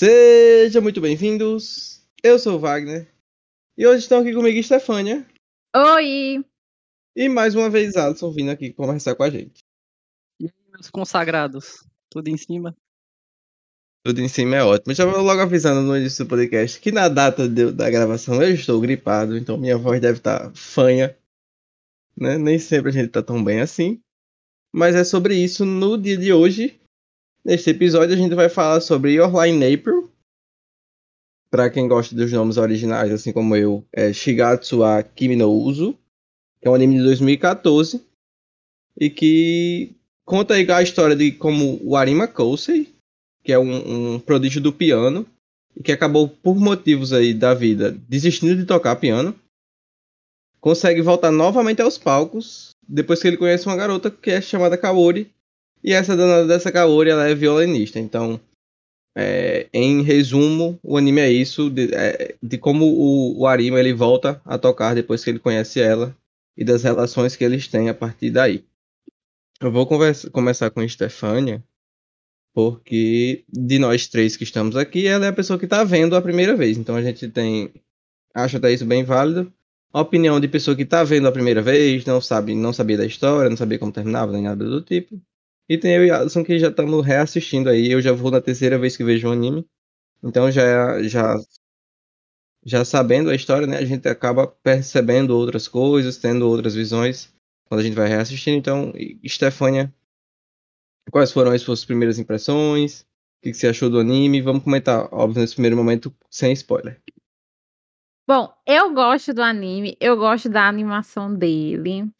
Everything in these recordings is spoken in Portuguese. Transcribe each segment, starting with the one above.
Sejam muito bem-vindos. Eu sou o Wagner. E hoje estão aqui comigo Stefânia. Oi! E mais uma vez Alisson vindo aqui conversar com a gente. E aí, meus consagrados? Tudo em cima? Tudo em cima é ótimo. Já vou logo avisando no início do podcast que na data de, da gravação eu estou gripado, então minha voz deve estar fanha. Né? Nem sempre a gente está tão bem assim. Mas é sobre isso no dia de hoje. Neste episódio a gente vai falar sobre Your Line April. Para quem gosta dos nomes originais, assim como eu, é Shigatsu wa Kimi no Uso, que é um anime de 2014 e que conta aí a história de como o Arima Kousei, que é um, um prodígio do piano e que acabou por motivos aí da vida desistindo de tocar piano, consegue voltar novamente aos palcos depois que ele conhece uma garota que é chamada Kaori e essa danada dessa Kaori ela é violinista. Então, é, em resumo, o anime é isso de, é, de como o, o, Arima ele volta a tocar depois que ele conhece ela e das relações que eles têm a partir daí. Eu vou conversa, começar com Stefania, porque de nós três que estamos aqui, ela é a pessoa que está vendo a primeira vez. Então a gente tem, acho até isso bem válido. A opinião de pessoa que está vendo a primeira vez, não sabe, não sabia da história, não sabia como terminava, nem nada do tipo. E tem eu e Alisson que já estamos reassistindo aí. Eu já vou na terceira vez que vejo o anime. Então já, já, já sabendo a história, né? A gente acaba percebendo outras coisas, tendo outras visões quando a gente vai reassistindo. Então, Stefania, quais foram as suas primeiras impressões? O que, você achou do anime? Vamos comentar, óbvio, nesse primeiro momento, sem spoiler. Bom, eu gosto do anime, eu gosto da animação dele.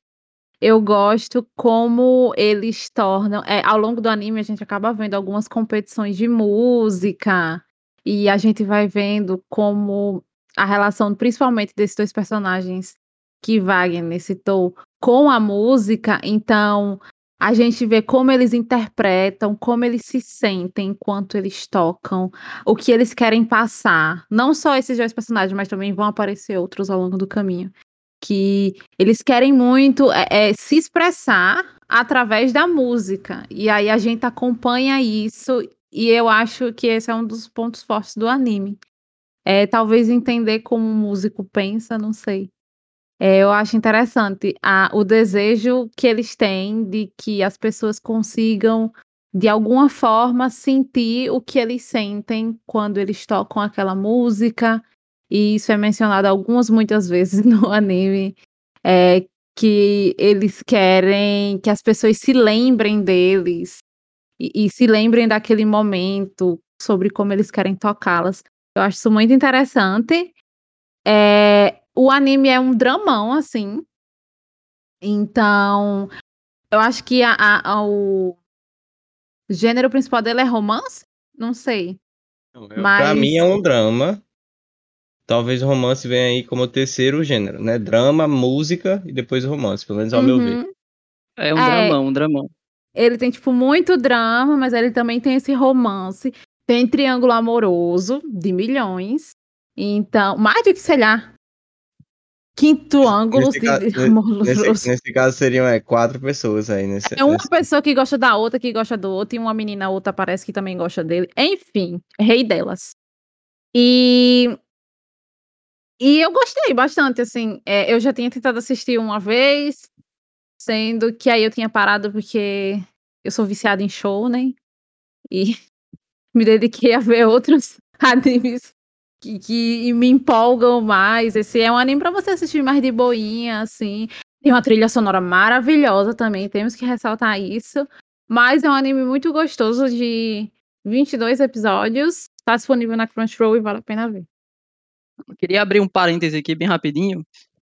Eu gosto como eles tornam. É, ao longo do anime, a gente acaba vendo algumas competições de música, e a gente vai vendo como a relação, principalmente desses dois personagens que Wagner citou, com a música. Então, a gente vê como eles interpretam, como eles se sentem enquanto eles tocam, o que eles querem passar. Não só esses dois personagens, mas também vão aparecer outros ao longo do caminho que eles querem muito é, é, se expressar através da música. E aí a gente acompanha isso, e eu acho que esse é um dos pontos fortes do anime. É, talvez entender como o músico pensa, não sei. É, eu acho interessante a, o desejo que eles têm de que as pessoas consigam, de alguma forma, sentir o que eles sentem quando eles tocam aquela música e isso é mencionado algumas, muitas vezes no anime, é que eles querem que as pessoas se lembrem deles e, e se lembrem daquele momento sobre como eles querem tocá-las. Eu acho isso muito interessante. É, o anime é um dramão, assim. Então, eu acho que a, a, o gênero principal dele é romance? Não sei. Não, é, Mas... Pra mim é um drama. Talvez o romance venha aí como terceiro gênero, né? Drama, música e depois romance, pelo menos ao uhum. meu ver. Uhum. É um é, dramão, um dramão. Ele tem, tipo, muito drama, mas ele também tem esse romance. Tem triângulo amoroso de milhões. Então, mais do que, sei lá, quinto ângulo nesse, caso, nesse, nesse, caso seriam é, quatro pessoas aí. Nesse, é uma nesse... pessoa que gosta da outra, que gosta do outro, e uma menina, outra parece que também gosta dele. Enfim, rei delas. E e eu gostei bastante, assim. É, eu já tinha tentado assistir uma vez, sendo que aí eu tinha parado porque eu sou viciada em show, né? E me dediquei a ver outros animes que, que me empolgam mais. Esse é um anime para você assistir mais de boinha, assim. Tem uma trilha sonora maravilhosa também, temos que ressaltar isso. Mas é um anime muito gostoso de 22 episódios. Está disponível na Crunchyroll e vale a pena ver. Eu queria abrir um parêntese aqui bem rapidinho.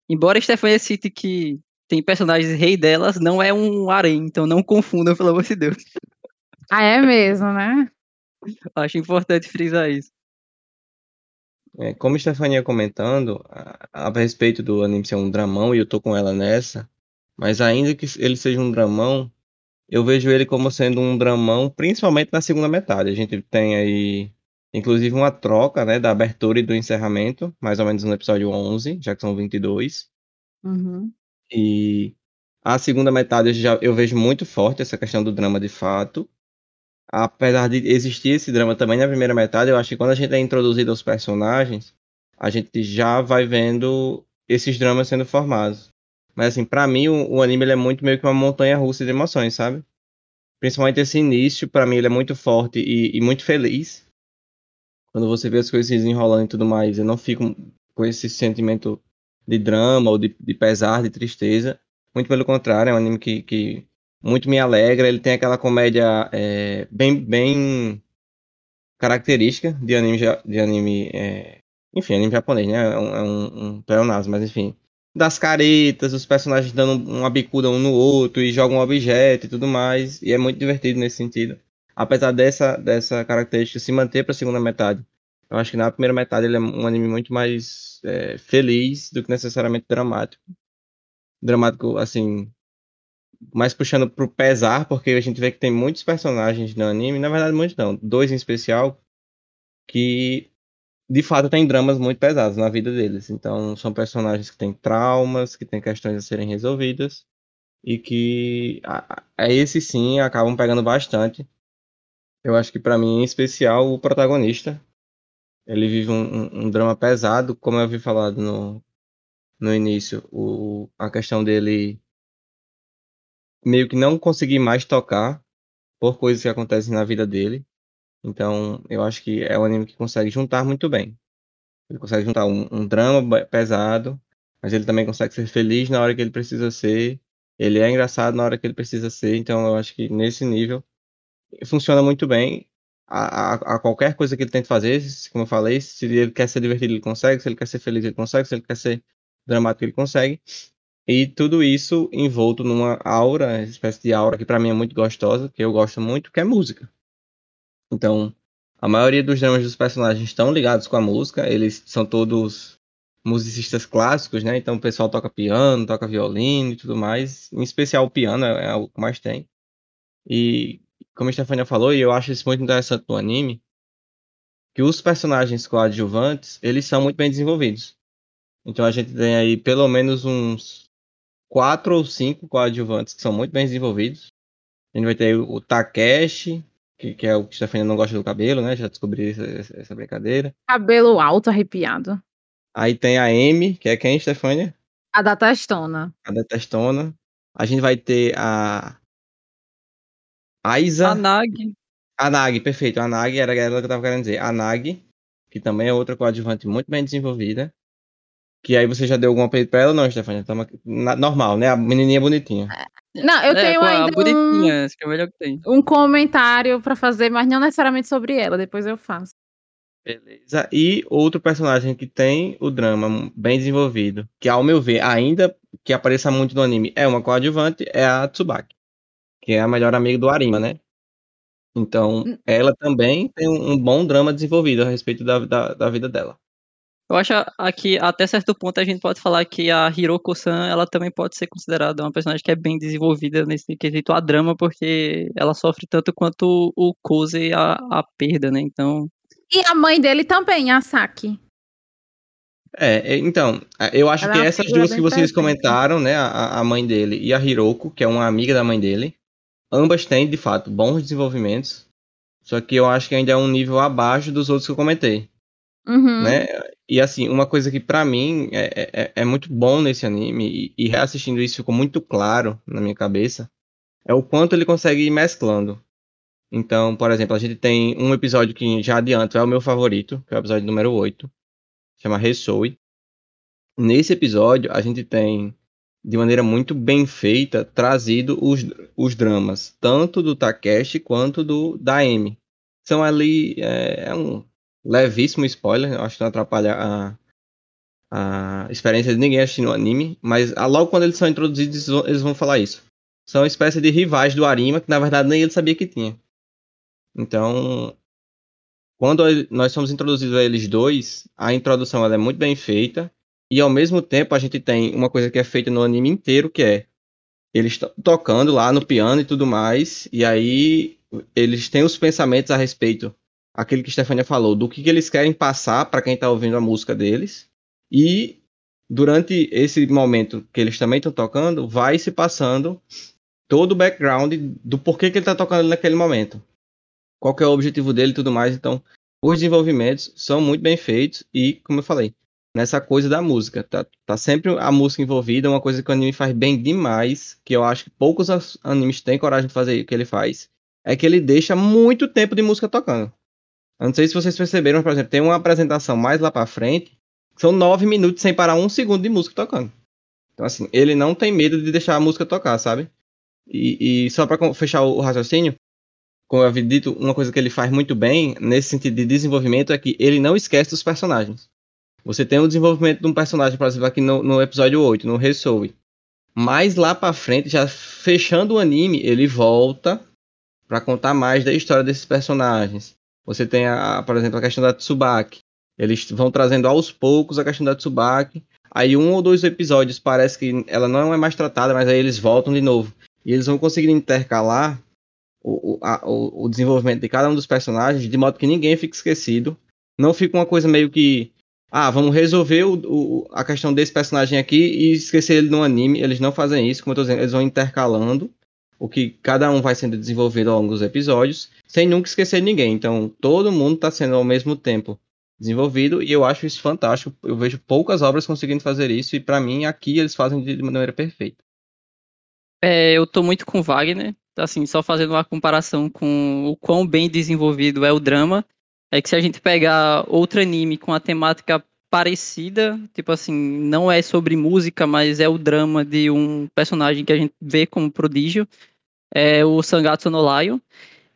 Embora Stephanie cite que tem personagens rei delas, não é um harém, então não confundam, pelo amor de Deus. Ah, é mesmo, né? Acho importante frisar isso. É, como a Stefania comentando, a, a, respeito do anime ser um dramão, e eu tô com ela nessa, mas ainda que ele seja um dramão, eu vejo ele como sendo um dramão, principalmente na segunda metade. A gente tem aí Inclusive uma troca, né, da abertura e do encerramento, mais ou menos no episódio 11, já que são 22. Uhum. E a segunda metade eu, já, eu vejo muito forte essa questão do drama de fato. apesar de existir esse drama também na primeira metade, eu acho que quando a gente é introduzido aos personagens, a gente já vai vendo esses dramas sendo formados. Mas assim, para mim o, o, anime ele é muito meio que uma montanha russa de emoções, sabe? Principalmente esse início, para mim ele é muito forte e, e, muito feliz. Quando você vê as coisas se desenrolando e tudo mais, eu não fico com esse sentimento de drama ou de, de pesar, de tristeza. Muito pelo contrário, é um anime que, que muito me alegra. Ele tem aquela comédia é, bem, bem característica de anime, de anime é, enfim, anime japonês, né? É um, é um, um pleonasmo, mas enfim. Das caretas, os personagens dando uma bicuda um no outro e jogam um objeto e tudo mais. E é muito divertido nesse sentido. Apesar dessa, dessa característica se manter para a segunda metade. Eu acho que na primeira metade ele é um anime muito mais é, feliz do que necessariamente dramático. Dramático, assim, mais puxando pro pesar, porque a gente vê que tem muitos personagens no anime, na verdade muitos não, dois em especial, que de fato tem dramas muito pesados na vida deles. Então são personagens que têm traumas, que têm questões a serem resolvidas e que a, a esse sim acabam pegando bastante. Eu acho que para mim em especial o protagonista, ele vive um, um, drama pesado, como eu havia falado no, no início, o, a questão dele meio que não conseguir mais tocar por coisas que acontecem na vida dele. Então, eu acho que é um anime que consegue juntar muito bem. Ele consegue juntar um, um drama pesado, mas ele também consegue ser feliz na hora que ele precisa ser. Ele é engraçado na hora que ele precisa ser. Então, eu acho que nesse nível funciona muito bem. A, a, a, qualquer coisa que ele tente fazer, como eu falei, se ele quer ser divertido, ele consegue, se ele quer ser feliz, ele consegue, se ele quer ser dramático, ele consegue. E tudo isso envolto numa aura, espécie de aura que para mim é muito gostosa, que eu gosto muito, que é música. Então, a maioria dos dramas dos personagens estão ligados com a música, eles são todos musicistas clássicos, né? Então o pessoal toca piano, toca violino e tudo mais. Em especial o piano é, é o que mais tem. E como a Stefania falou, e eu acho isso muito interessante no anime, que os personagens coadjuvantes, eles são muito bem desenvolvidos. Então a gente tem aí pelo menos uns quatro ou cinco coadjuvantes que são muito bem desenvolvidos. A gente vai ter o Takeshi, que, que é o que Stefania não gosta do cabelo, né? Já descobri essa, essa, brincadeira. Cabelo alto, arrepiado. Aí tem a Amy, que é quem, Stefania? A da testona. A da testona. A gente vai ter a. Aiza. A Nag. A Nag, perfeito. A Nag era ela que eu tava querendo dizer. A Nag, que também é outra coadjuvante muito bem desenvolvida. Que aí você já deu algum apelido pra ela ou não, Stefania? Tamo normal, né? A menininha bonitinha. Não, eu é, tenho ainda a bonitinha, um, que é o melhor que tem. um comentário pra fazer, mas não necessariamente sobre ela, depois eu faço. Beleza. E outro personagem que tem o drama bem desenvolvido, que ao meu ver, ainda que apareça muito no anime, é uma coadjuvante, é a Tsubaki. Que é a melhor amiga do Arima, né? Então, hum. ela também tem um bom drama desenvolvido a respeito da, da, da vida dela. Eu acho que até certo ponto a gente pode falar que a Hiroko-san, ela também pode ser considerada uma personagem que é bem desenvolvida nesse quesito a drama, porque ela sofre tanto quanto o Kose a, a perda, né? Então... E a mãe dele também, a Saki. É, é então, eu acho ela que é essas duas que vocês comentaram, né, a, a mãe dele e a Hiroko, que é uma amiga da mãe dele, ambas têm, de fato, bons desenvolvimentos, só que eu acho que ainda é um nível abaixo dos outros que eu comentei. Uhum. Né? E assim, uma coisa que para mim é, é, é, é, muito bom nesse anime, e, e, reassistindo isso ficou muito claro na minha cabeça, é o quanto ele consegue ir mesclando. Então, por exemplo, a gente tem um episódio que já adianto é o meu favorito, que é o episódio número 8, chama Ressoe. Nesse episódio, a gente tem, de maneira muito bem feita, trazido os, os dramas, tanto do Takeshi quanto do da Amy. São ali, é, é um, levíssimo spoiler, acho que não atrapalha a, a experiência de ninguém assistindo o anime, mas ah, logo quando eles são introduzidos, eles vão falar isso. São uma espécie de rivais do Arima, que na verdade nem ele sabia que tinha. Então, quando nós somos introduzidos a eles dois, a introdução ela é muito bem feita, e ao mesmo tempo a gente tem uma coisa que é feita no anime inteiro, que é eles tocando lá no piano e tudo mais, e aí eles têm os pensamentos a respeito aquele que Stefania falou, do que, que eles querem passar para quem está ouvindo a música deles. E durante esse momento que eles também estão tocando, vai se passando todo o background do porquê que ele está tocando naquele momento. qual é o objetivo dele e tudo mais. Então, os desenvolvimentos são muito bem feitos e, como eu falei, nessa coisa da música. Tá, tá sempre a música envolvida, uma coisa que o anime faz bem demais, que eu acho que poucos animes têm coragem de fazer o que ele faz, é que ele deixa muito tempo de música tocando. Eu não sei se vocês perceberam, por exemplo, tem uma apresentação mais lá pra frente, são nove minutos sem parar um segundo de música tocando. Então, assim, ele não tem medo de deixar a música tocar, sabe? E, e só para fechar o raciocínio, como eu havia dito, uma coisa que ele faz muito bem, nesse sentido de desenvolvimento, é que ele não esquece dos personagens. Você tem o desenvolvimento de um personagem, por exemplo, aqui no, no episódio 8, no Resoul. Mas lá pra frente, já fechando o anime, ele volta para contar mais da história desses personagens. Você tem, a, por exemplo, a questão da Tsubaki. Eles vão trazendo aos poucos a questão da Tsubaki. Aí um ou dois episódios parece que ela não é mais tratada, mas aí eles voltam de novo. E eles vão conseguir intercalar o, a, o, o desenvolvimento de cada um dos personagens de modo que ninguém fique esquecido. Não fica uma coisa meio que. Ah, vamos resolver o, o, a questão desse personagem aqui e esquecer ele no anime. Eles não fazem isso, como eu tô dizendo, eles vão intercalando o que cada um vai sendo desenvolvido ao longo dos episódios, sem nunca esquecer ninguém. Então, todo mundo está sendo ao mesmo tempo desenvolvido e eu acho isso fantástico. Eu vejo poucas obras conseguindo fazer isso e para mim aqui eles fazem de maneira perfeita. É, eu tô muito com Wagner assim, só fazendo uma comparação com o quão bem desenvolvido é o drama, é que se a gente pegar outro anime com a temática parecida, tipo assim, não é sobre música, mas é o drama de um personagem que a gente vê como prodígio, é o Sangatsu no Lion.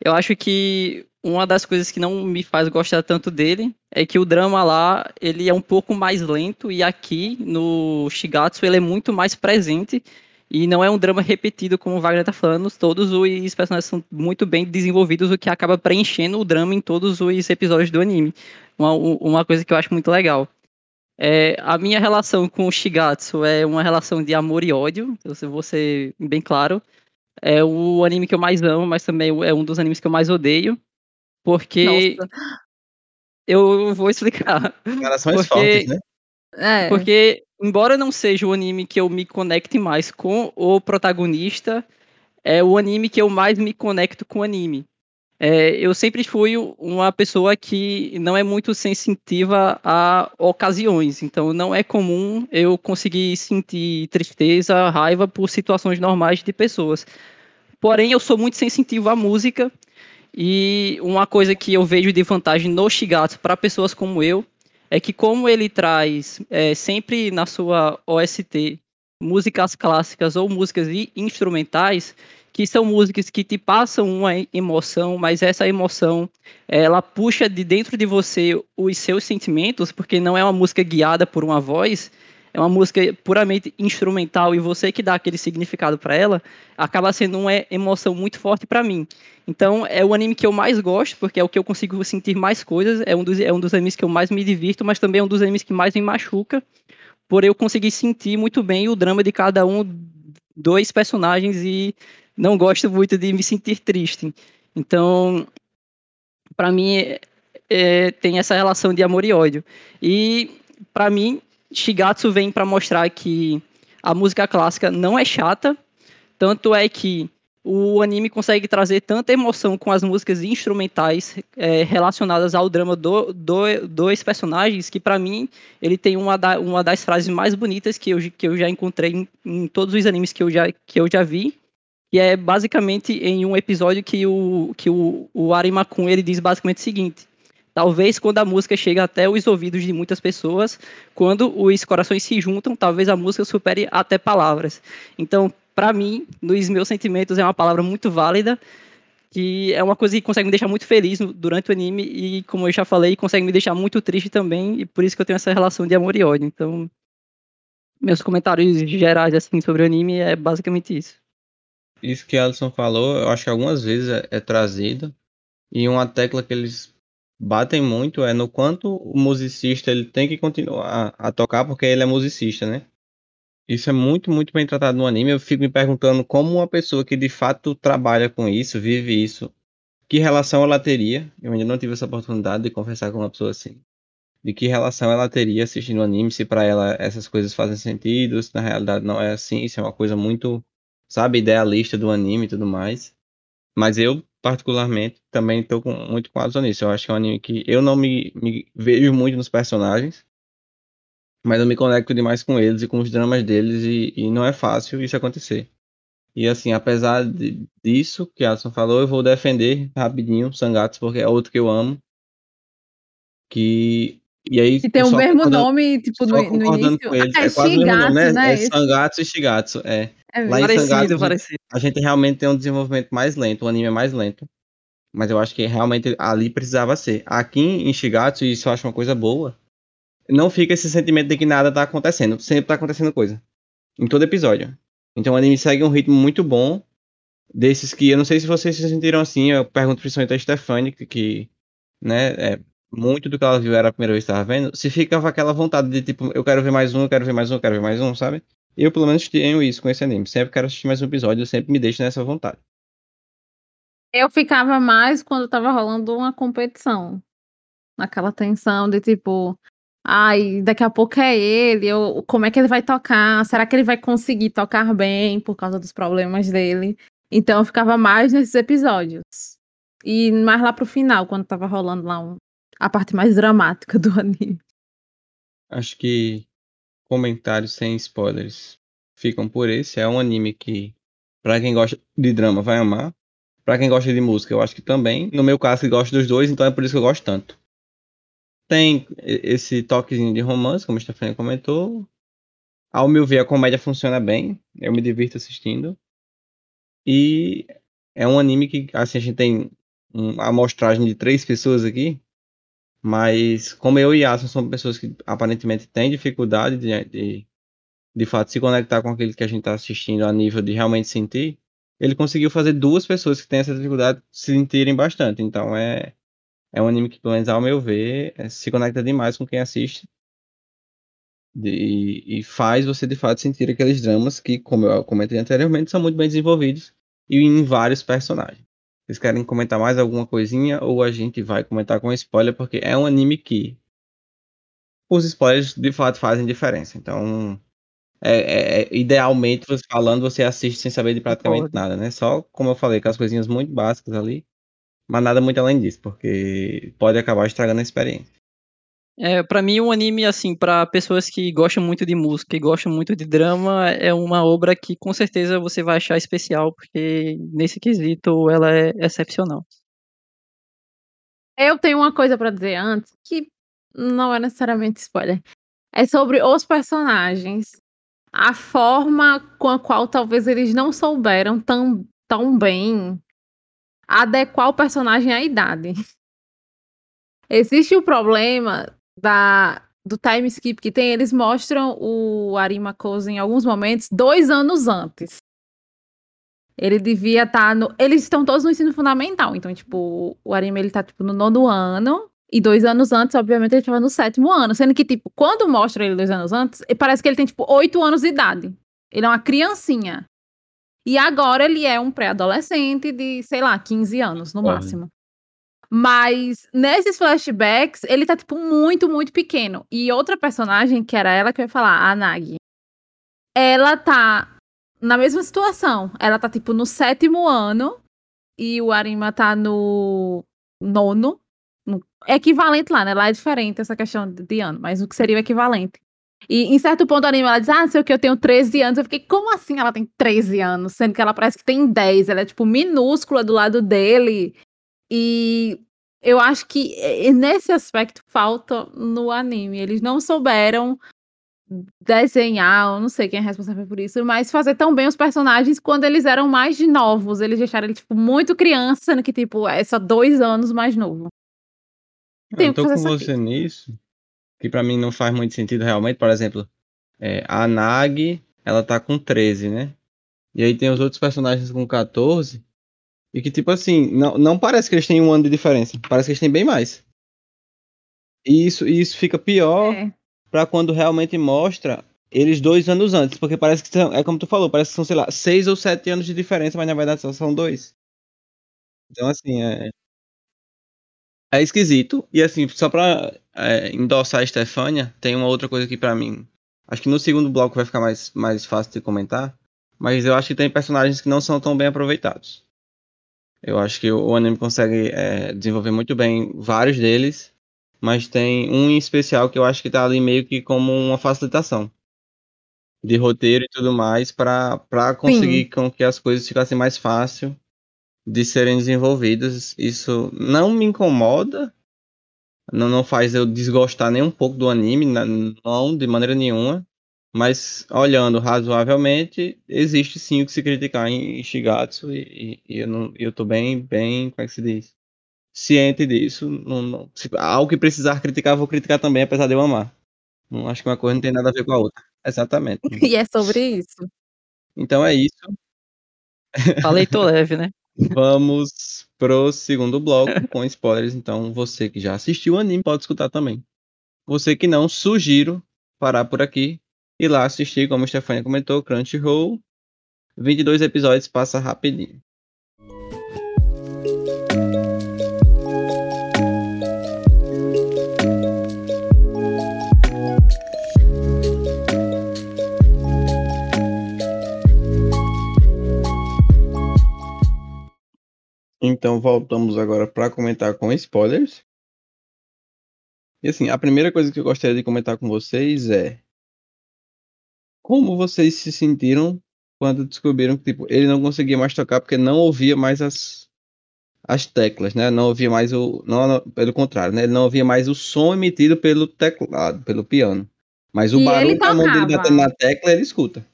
Eu acho que uma das coisas que não me faz gostar tanto dele é que o drama lá, ele é um pouco mais lento e aqui no Shigatsu ele é muito mais presente e não é um drama repetido, como o Wagner tá falando. Todos os personagens são muito bem desenvolvidos, o que acaba preenchendo o drama em todos os episódios do anime. Uma, uma coisa que eu acho muito legal. É, a minha relação com o Shigatsu é uma relação de amor e ódio, eu vou ser bem claro. É o anime que eu mais amo, mas também é um dos animes que eu mais odeio. Porque. Nossa. Eu vou explicar. Relações porque... fortes, né? É. Porque embora não seja o anime que eu me conecte mais com o protagonista, é o anime que eu mais me conecto com o anime. É, eu sempre fui uma pessoa que não é muito sensitiva a ocasiões, então não é comum eu conseguir sentir tristeza, raiva por situações normais de pessoas. Porém, eu sou muito sensitivo à música e uma coisa que eu vejo de vantagem no Shigatsu para pessoas como eu é que como ele traz é, sempre na sua OST músicas clássicas ou músicas instrumentais, que são músicas que te passam uma emoção, mas essa emoção ela puxa de dentro de você os seus sentimentos, porque não é uma música guiada por uma voz, é uma música puramente instrumental e você que dá aquele significado para ela, acaba sendo uma emoção muito forte para mim. Então, é o anime que eu mais gosto, porque é o que eu consigo sentir mais coisas, é um dos, é um dos animes que eu mais me divirto, mas também é um dos animes que mais me machuca, por eu conseguir sentir muito bem o drama de cada um dois personagens e não gosto muito de me sentir triste. Então, para mim, é, é, tem essa relação de amor e ódio. E, para mim, Shigatsu vem para mostrar que a música clássica não é chata, tanto é que o anime consegue trazer tanta emoção com as músicas instrumentais é, relacionadas ao drama do, do, dos personagens que para mim ele tem uma, da, uma das frases mais bonitas que eu, que eu já encontrei em, em, todos os animes que eu já, que eu já vi. E é basicamente em um episódio que o que o, o Arimakun ele diz basicamente o seguinte Talvez quando a música chega até os ouvidos de muitas pessoas, quando os corações se juntam, talvez a música supere até palavras. Então, para mim, nos meus sentimentos, é uma palavra muito válida, que é uma coisa que consegue me deixar muito feliz durante o anime e, como eu já falei, consegue me deixar muito triste também, e por isso que eu tenho essa relação de amor e ódio. Então, meus comentários gerais assim sobre o anime é basicamente isso. Isso que Alisson falou, eu acho que algumas vezes é, é trazido e uma tecla que eles batem muito é no quanto o musicista ele tem que continuar a tocar porque ele é musicista, né? Isso é muito, muito bem tratado no anime. Eu fico me perguntando como uma pessoa que de fato trabalha com isso, vive isso, que relação ela teria. Eu ainda não tive essa oportunidade de conversar com uma pessoa assim. De que relação ela teria assistindo anime, se para ela essas coisas fazem sentido, se na realidade não é assim, isso é uma coisa muito, sabe, idealista do anime e tudo mais. Mas eu particularmente, também com, muito com a nisso. Eu acho que é um anime que eu não me, me vejo muito nos personagens, mas eu me conecto demais com eles e com os dramas deles, e, e não é fácil isso acontecer. E assim, apesar de, disso que a Alisson falou, eu vou defender rapidinho Sangatsu, porque é outro que eu amo. Que. E aí. E tem o mesmo nome, tipo, no, no início. Ah, é, é Shigatsu, nome, né? né? É Sangatsu e Shigatsu. É. é Lá parecido, em Sangatsu, parecido. a gente realmente tem um desenvolvimento mais lento, o anime é mais lento. Mas eu acho que realmente ali precisava ser. Aqui em Shigatsu, isso eu acho uma coisa boa. Não fica esse sentimento de que nada tá acontecendo. Sempre tá acontecendo coisa. Em todo episódio. Então o anime segue um ritmo muito bom. Desses que eu não sei se vocês se sentiram assim. Eu pergunto principalmente a Stephanie, que, que né, é, muito do que ela viu era a primeira vez que estava vendo. Se ficava aquela vontade de tipo, eu quero ver mais um, eu quero ver mais um, eu quero ver mais um, sabe? Eu pelo menos tenho isso com esse anime. Sempre quero assistir mais um episódio, eu sempre me deixo nessa vontade. Eu ficava mais quando tava rolando uma competição. Naquela tensão de tipo, Ai, daqui a pouco é ele, eu, como é que ele vai tocar? Será que ele vai conseguir tocar bem por causa dos problemas dele? Então eu ficava mais nesses episódios. E mais lá pro final, quando tava rolando lá um, a parte mais dramática do anime. Acho que comentários sem spoilers ficam por esse. É um anime que, para quem gosta de drama, vai amar. Para quem gosta de música, eu acho que também. No meu caso, que gosto dos dois, então é por isso que eu gosto tanto. Tem esse toquezinho de romance, como a Stefania comentou. Ao meu ver, a comédia funciona bem. Eu me divirto assistindo. E é um anime que, assim, a gente tem uma amostragem de três pessoas aqui. Mas, como eu e Aston são pessoas que aparentemente têm dificuldade de, de, de fato, se conectar com aquele que a gente está assistindo a nível de realmente sentir, ele conseguiu fazer duas pessoas que têm essa dificuldade se sentirem bastante. Então, é, é um anime que, pelo menos ao meu ver, é, se conecta demais com quem assiste. De, e faz você de fato sentir aqueles dramas que, como eu comentei anteriormente, são muito bem desenvolvidos e em vários personagens. Vocês querem comentar mais alguma coisinha ou a gente vai comentar com spoiler, porque é um anime que os spoilers de fato fazem diferença. Então, é, é, é idealmente, falando, você assiste sem saber de praticamente nada, né? Só, como eu falei, com as coisinhas muito básicas ali. Mas nada muito além disso, porque pode acabar estragando a experiência. É, para mim, um anime, assim, para pessoas que gostam muito de música e gostam muito de drama, é uma obra que com certeza você vai achar especial, porque nesse quesito ela é excepcional. Eu tenho uma coisa para dizer antes, que não é necessariamente spoiler. É sobre os personagens. A forma com a qual talvez eles não souberam tão, tão bem adequar o personagem à idade. Existe o problema da, do time skip que tem, eles mostram o Arima Koza em alguns momentos dois anos antes. Ele devia estar tá no. Eles estão todos no ensino fundamental. Então, tipo, o Arima ele tá tipo, no nono ano. E dois anos antes, obviamente, ele estava no sétimo ano. Sendo que, tipo, quando mostra ele dois anos antes, parece que ele tem, tipo, oito anos de idade. Ele é uma criancinha. E agora ele é um pré-adolescente de, sei lá, 15 anos no máximo. Mas nesses flashbacks, ele tá, tipo, muito, muito pequeno. E outra personagem, que era ela que eu ia falar, a Nagi, ela tá na mesma situação. Ela tá, tipo, no sétimo ano e o Arima tá no nono. No... Equivalente lá, né? Lá é diferente essa questão de ano, mas o que seria o equivalente. E em certo ponto do anime ela diz, ah, sei o que, eu tenho 13 anos. Eu fiquei, como assim ela tem 13 anos? Sendo que ela parece que tem 10. Ela é, tipo, minúscula do lado dele. E eu acho que nesse aspecto falta no anime. Eles não souberam desenhar, eu não sei quem é responsável por isso, mas fazer tão bem os personagens quando eles eram mais novos. Eles deixaram ele, tipo, muito criança, sendo que, tipo, é só dois anos mais novo. Tenho eu tô com você aqui. nisso que para mim não faz muito sentido realmente. Por exemplo, é, a Nag, ela tá com 13, né? E aí tem os outros personagens com 14. E que, tipo assim, não, não parece que eles têm um ano de diferença. Parece que eles têm bem mais. E isso, e isso fica pior é. para quando realmente mostra eles dois anos antes. Porque parece que são, é como tu falou, parece que são, sei lá, seis ou sete anos de diferença, mas na verdade só são dois. Então, assim, é, é esquisito. E assim, só pra é, endossar a Stefania, tem uma outra coisa aqui para mim. Acho que no segundo bloco vai ficar mais, mais fácil de comentar. Mas eu acho que tem personagens que não são tão bem aproveitados. Eu acho que o anime consegue é, desenvolver muito bem vários deles, mas tem um em especial que eu acho que tá ali meio que como uma facilitação de roteiro e tudo mais para conseguir Sim. com que as coisas ficassem mais fácil de serem desenvolvidas. Isso não me incomoda, não, não faz eu desgostar nem um pouco do anime, não, de maneira nenhuma. Mas olhando razoavelmente, existe sim o que se criticar em Shigatsu e, e eu, não, eu tô bem, bem, como é que se diz? Ciente disso. Não, não, se, algo que precisar criticar, vou criticar também, apesar de eu amar. Não acho que uma coisa não tem nada a ver com a outra. Exatamente. E é sobre isso. Então é isso. Falei, tô leve, né? Vamos pro segundo bloco com spoilers. Então, você que já assistiu o anime pode escutar também. Você que não, sugiro parar por aqui e lá assistir, como a Stefania comentou, Crunchyroll. 22 episódios, passa rapidinho. Então voltamos agora para comentar com spoilers. E assim, a primeira coisa que eu gostaria de comentar com vocês é como vocês se sentiram quando descobriram que tipo, ele não conseguia mais tocar porque não ouvia mais as, as teclas, né? Não ouvia mais o. Não, não, pelo contrário, né? Ele não ouvia mais o som emitido pelo teclado, pelo piano. Mas o E barulho ele da mão dele batendo na tecla, ele escuta.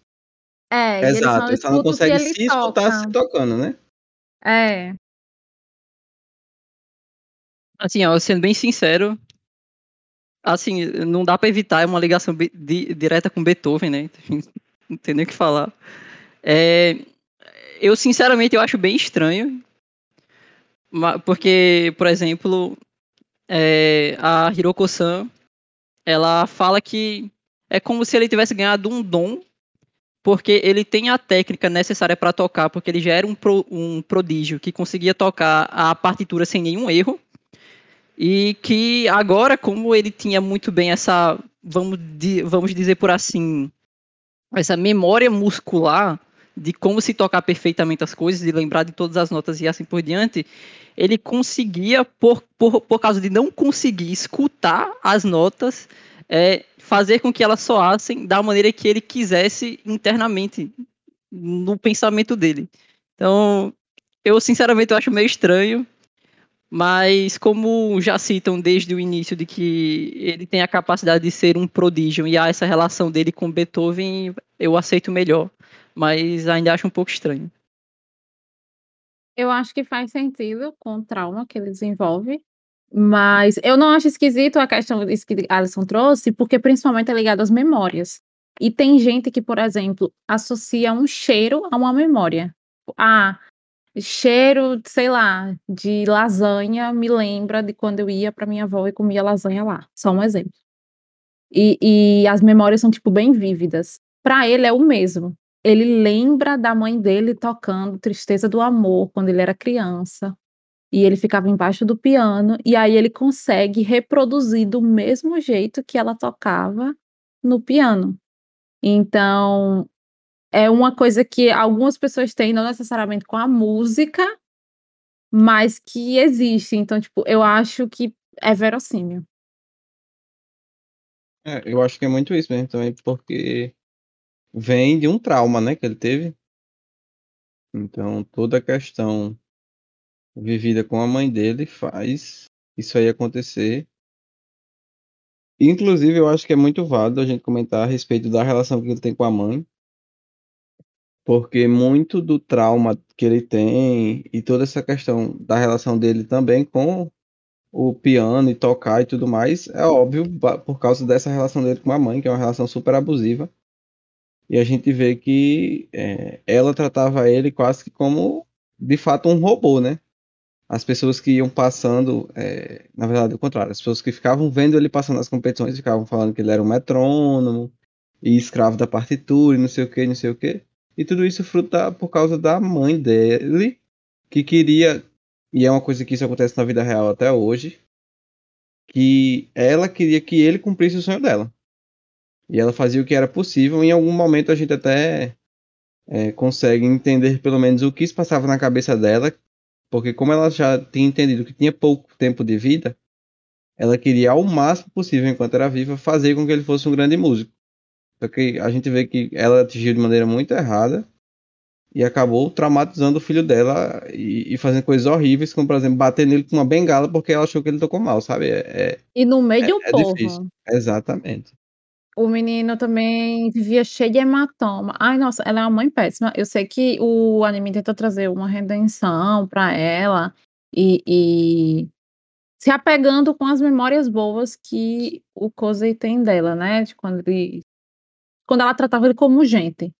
É, ele só Exato, não ele só não consegue ele se escutar toca. se tocando, né? É. Assim, ó, sendo bem sincero, assim, não dá pra evitar, é uma ligação di- direta com Beethoven, né? Não tem nem o que falar. É, eu, sinceramente, eu acho bem estranho, porque, por exemplo, é, a Hiroko-san, ela fala que é como se ele tivesse ganhado um dom, porque ele tem a técnica necessária para tocar, porque ele já era um, pro- um prodígio que conseguia tocar a partitura sem nenhum erro. E que agora, como ele tinha muito bem essa, vamos, vamos dizer por assim, essa memória muscular de como se tocar perfeitamente as coisas, de lembrar de todas as notas e assim por diante, ele conseguia, por, por, por causa de não conseguir escutar as notas, é, fazer com que elas soassem da maneira que ele quisesse internamente, no pensamento dele. Então, eu sinceramente eu acho meio estranho, mas como já citam desde o início de que ele tem a capacidade de ser um prodígio e há essa relação dele com Beethoven, eu aceito melhor. Mas ainda acho um pouco estranho. Eu acho que faz sentido com o trauma que ele desenvolve, mas eu não acho esquisito a questão que Alison trouxe, porque principalmente é ligado às memórias. E tem gente que, por exemplo, associa um cheiro a uma memória. Ah, cheiro, sei lá, de lasanha me lembra de quando eu ia para minha avó e comia lasanha lá. Só um exemplo. E, e as memórias são, tipo, bem vívidas. Para ele é o mesmo. Ele lembra da mãe dele tocando Tristeza do Amor quando ele era criança. E ele ficava embaixo do piano. E aí ele consegue reproduzir do mesmo jeito que ela tocava no piano. Então, é uma coisa que algumas pessoas têm, não necessariamente com a música, mas que existe. Então, tipo, eu acho que é verossímil. É, eu acho que é muito isso mesmo também, porque vem de um trauma, né, que ele teve. Então, toda a questão vivida com a mãe dele faz isso aí acontecer. Inclusive, eu acho que é muito válido a gente comentar a respeito da relação que ele tem com a mãe. Porque muito do trauma que ele tem e toda essa questão da relação dele também com o piano e tocar e tudo mais, é óbvio por causa dessa relação dele com a mãe, que é uma relação super abusiva. E a gente vê que é, ela tratava ele quase que como, de fato, um robô, né? As pessoas que iam passando, é, na verdade, o contrário, as pessoas que ficavam vendo ele passando nas competições ficavam falando que ele era um metrônomo e escravo da partitura e não sei o que, não sei o que. E tudo isso fruto da- por causa da mãe dele, que queria, e é uma coisa que isso acontece na vida real até hoje, que ela queria que ele cumprisse o sonho dela. E ela fazia o que era possível. Em algum momento a gente até é, consegue entender pelo menos o que se passava na cabeça dela, Porque como ela já tinha entendido que tinha pouco tempo de vida, ela queria ao máximo possível, enquanto era viva, fazer com que ele fosse um grande músico. Só que a gente vê que ela atingiu de maneira muito errada e acabou traumatizando o filho dela e, e, fazendo coisas horríveis, como por exemplo, bater nele com uma bengala porque ela achou que ele tocou mal, sabe? É, é e no meio é, de um é povo. Difícil. Exatamente. O menino também vivia cheio de hematoma. Ai, nossa, ela é uma mãe péssima. Eu sei que o anime tenta trazer uma redenção para ela e, e, se apegando com as memórias boas que o Kosei tem dela, né? De quando ele quando ela tratava ele como gente.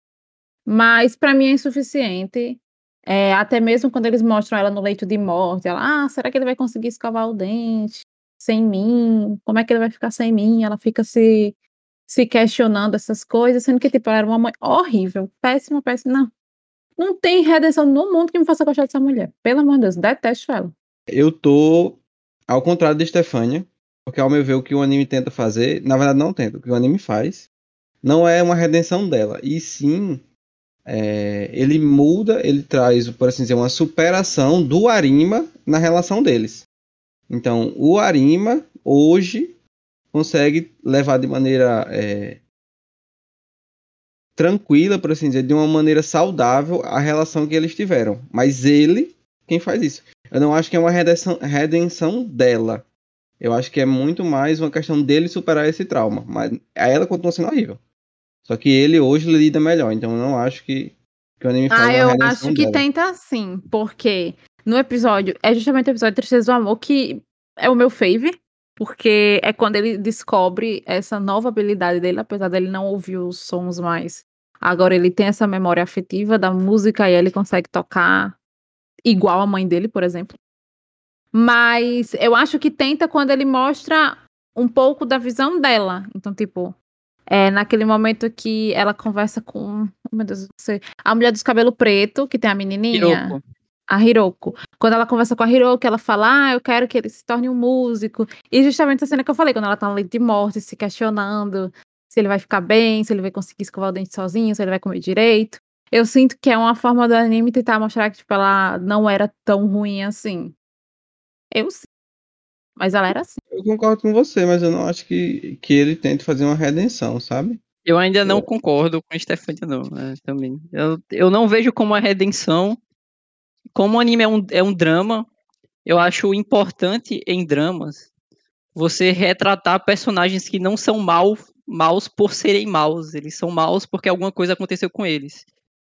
Mas para mim é insuficiente. É, até mesmo quando eles mostram ela no leito de morte, ela, ah, será que ele vai conseguir escovar o dente sem mim? Como é que ele vai ficar sem mim? Ela fica se se questionando essas coisas, sendo que, tipo, ela era uma mãe horrível, péssima, péssima. Não. Não tem redenção no mundo que me faça gostar dessa mulher. Pelo amor de Deus, detesto ela. Eu tô ao contrário de Stefania, porque ao meu ver o que o anime tenta fazer, na verdade não tenta, o que o anime faz não é uma redenção dela, e sim é, ele muda, ele traz, por assim dizer, uma superação do Arima na relação deles. Então, o Arima hoje consegue levar de maneira é, tranquila, por assim dizer, de uma maneira saudável a relação que eles tiveram. Mas ele, quem faz isso? Eu não acho que é uma redenção, redenção dela. Eu acho que é muito mais uma questão dele superar esse trauma. Mas ela continua sendo horrível. Só que ele hoje lida melhor. Então eu não acho que, que o anime faz Ah, eu acho que dela. tenta sim. Porque no episódio, é justamente o episódio Tristeza do Amor que é o meu fave porque é quando ele descobre essa nova habilidade dele, apesar dele não ouvir os sons mais. Agora ele tem essa memória afetiva da música e ele consegue tocar igual a mãe dele, por exemplo. Mas eu acho que tenta quando ele mostra um pouco da visão dela. Então, tipo, é naquele momento que ela conversa com. Oh, meu Deus, não sei. A mulher dos cabelos preto, que tem a menininha. Hiroko a Hiroko. Quando ela conversa com a Hiroko, ela fala, ah, eu quero que ele se torne um músico. E justamente a cena que eu falei, quando ela tá no leito de morte, se questionando se ele vai ficar bem, se ele vai conseguir escovar o dente sozinho, se ele vai comer direito. Eu sinto que é uma forma do anime tentar mostrar que, tipo, ela não era tão ruim assim. Eu. Mas ela era assim. Eu concordo com você, mas eu não acho que, que ele tente fazer uma redenção, sabe? Eu ainda não concordo com Stefania, não, né, também. Eu, eu não vejo como uma redenção como o anime é um, é um drama, eu acho importante em dramas você retratar personagens que não são mal, maus por serem maus, eles são maus porque alguma coisa aconteceu com eles.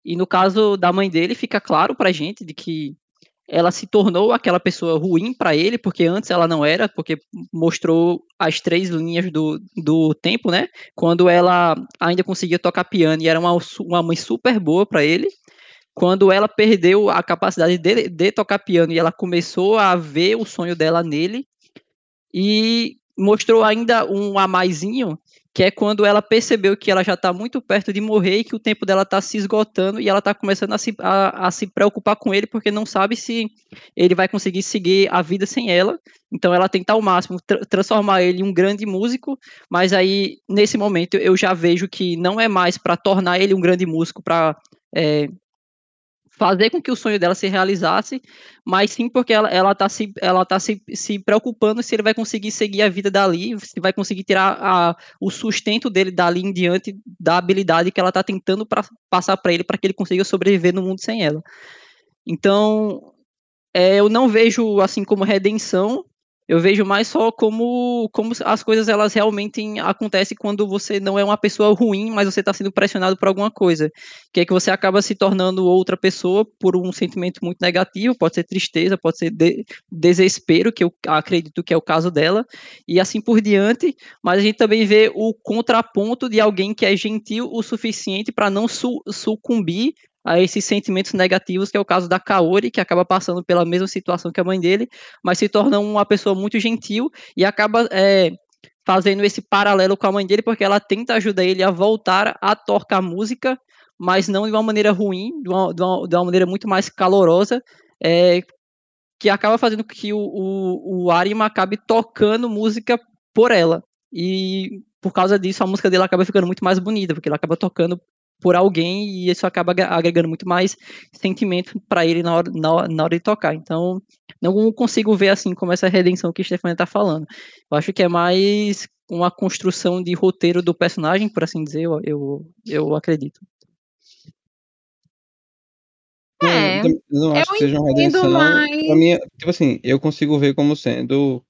E no caso da mãe dele, fica claro pra gente de que ela se tornou aquela pessoa ruim para ele, porque antes ela não era, porque mostrou as três linhas do, do tempo, né? Quando ela ainda conseguia tocar piano e era uma, uma mãe super boa para ele, quando ela perdeu a capacidade de, de tocar piano e ela começou a ver o sonho dela nele e mostrou ainda um a maisinho, que é quando ela percebeu que ela já está muito perto de morrer e que o tempo dela está se esgotando e ela está começando a se, a, a, se preocupar com ele porque não sabe se ele vai conseguir seguir a vida sem ela. Então ela tenta ao máximo tra transformar ele em um grande músico, mas aí nesse momento eu já vejo que não é mais para tornar ele um grande músico, para é, fazer com que o sonho dela se realizasse, mas sim porque ela, ela tá, se, ela tá se, se preocupando se ele vai conseguir seguir a vida dali, se vai conseguir tirar a, o sustento dele dali em diante da habilidade que ela tá tentando pra, passar para ele para que ele consiga sobreviver no mundo sem ela. Então, é, eu não vejo assim como redenção, eu vejo mais só como, como as coisas elas realmente acontecem quando você não é uma pessoa ruim, mas você está sendo pressionado por alguma coisa. Que é que você acaba se tornando outra pessoa por um sentimento muito negativo, pode ser tristeza, pode ser de, desespero, que eu acredito que é o caso dela, e assim por diante, mas a gente também vê o contraponto de alguém que é gentil o suficiente para não su sucumbir a esses sentimentos negativos, que é o caso da Kaori, que acaba passando pela mesma situação que a mãe dele, mas se torna uma pessoa muito gentil e acaba é, fazendo esse paralelo com a mãe dele, porque ela tenta ajudar ele a voltar a tocar música, mas não de uma maneira ruim, de uma, de uma, de uma maneira muito mais calorosa, é, que acaba fazendo que o, o, o Arima acabe tocando música por ela. E por causa disso, a música dele acaba ficando muito mais bonita, porque ela acaba tocando por alguém e isso acaba agregando muito mais sentimento para ele na hora, na, na, hora de tocar. Então, não consigo ver assim como essa redenção que Stefania está falando. Eu acho que é mais uma construção de roteiro do personagem, por assim dizer, eu, eu, eu acredito. É, eu não acho eu que seja uma redenção. mas- Pra mim, tipo assim, eu consigo ver como sendo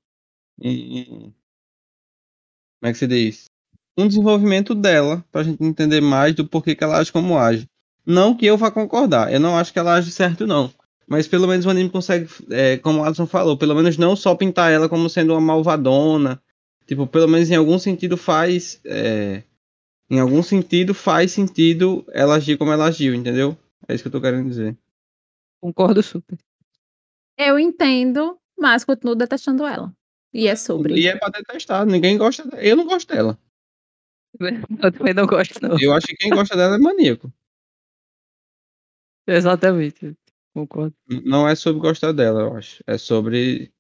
como é que se diz? Um desenvolvimento dela, pra gente entender mais do porquê que ela age como age. Não que eu vá concordar, eu não acho que ela age certo, não. Mas pelo menos o anime consegue, é, como o Alisson falou, pelo menos não só pintar ela como sendo uma malvadona. Tipo, pelo menos em algum sentido faz. é, em algum sentido faz sentido ela agir como ela agiu, entendeu? É isso que eu tô querendo dizer. Concordo super. Eu entendo, mas continuo detestando ela. E é sobre. E é pra detestar, ninguém gosta dela. Eu não gosto dela. Eu também não gosto, não. Eu acho que quem gosta dela é maníaco. Exatamente. Concordo. Não é sobre gostar dela, eu acho. É sobre.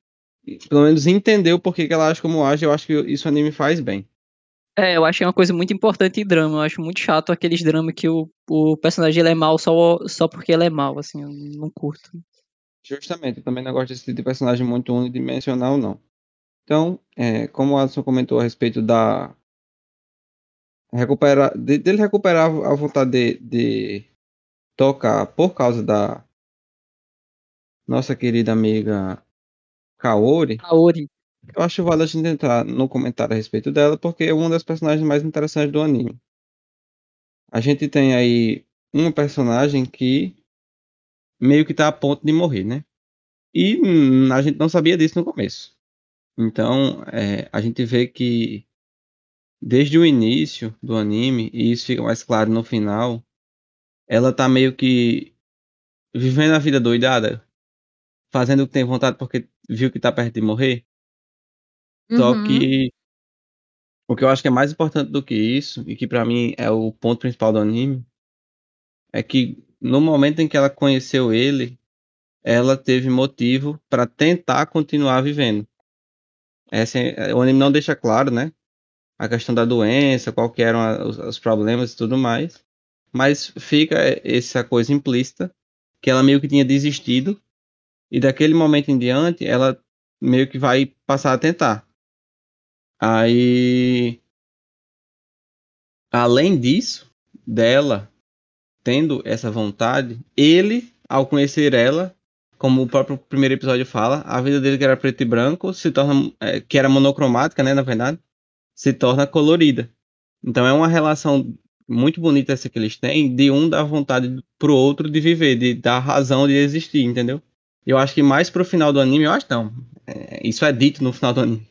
Pelo menos entender o porquê que ela age como age. Eu acho que isso o anime faz bem. É, eu acho que é uma coisa muito importante em drama. Eu acho muito chato aqueles dramas que o, o personagem ele é mal só, só porque ele é mal, assim, eu não curto. Justamente, eu também não gosto desse tipo de personagem muito unidimensional, não. Então, é, como o Alisson comentou a respeito da. Recuperar, de- dele recuperar a vontade de, de tocar por causa da nossa querida amiga Kaori, Kaori. eu acho válido a gente entrar no comentário a respeito dela, porque é uma das personagens mais interessantes do anime. A gente tem aí uma personagem que meio que tá a ponto de morrer, né? E hum, a gente não sabia disso no começo. Então, é, a gente vê que desde o início do anime, e isso fica mais claro no final, ela tá meio que vivendo a vida doidada, fazendo o que tem vontade porque viu que tá perto de morrer. Só Uhum. que o que eu acho que é mais importante do que isso, e que pra mim é o ponto principal do anime, é que no momento em que ela conheceu ele, ela teve motivo pra tentar continuar vivendo. Essa é- o anime não deixa claro, né? A questão da doença, qual que eram a- os, os problemas e tudo mais. Mas fica essa coisa implícita que ela meio que tinha desistido e daquele momento em diante ela meio que vai passar a tentar. Aí, além disso, dela tendo essa vontade, ele, ao conhecer ela, como o próprio primeiro episódio fala, a vida dele que era preto e branco se torna, é, que era monocromática, né, na verdade, se torna colorida. Então é uma relação muito bonita essa que eles têm, de um dar vontade pro outro de viver, de dar razão de existir, entendeu? Eu acho que mais pro final do anime, eu acho não. é, isso é dito no final do anime.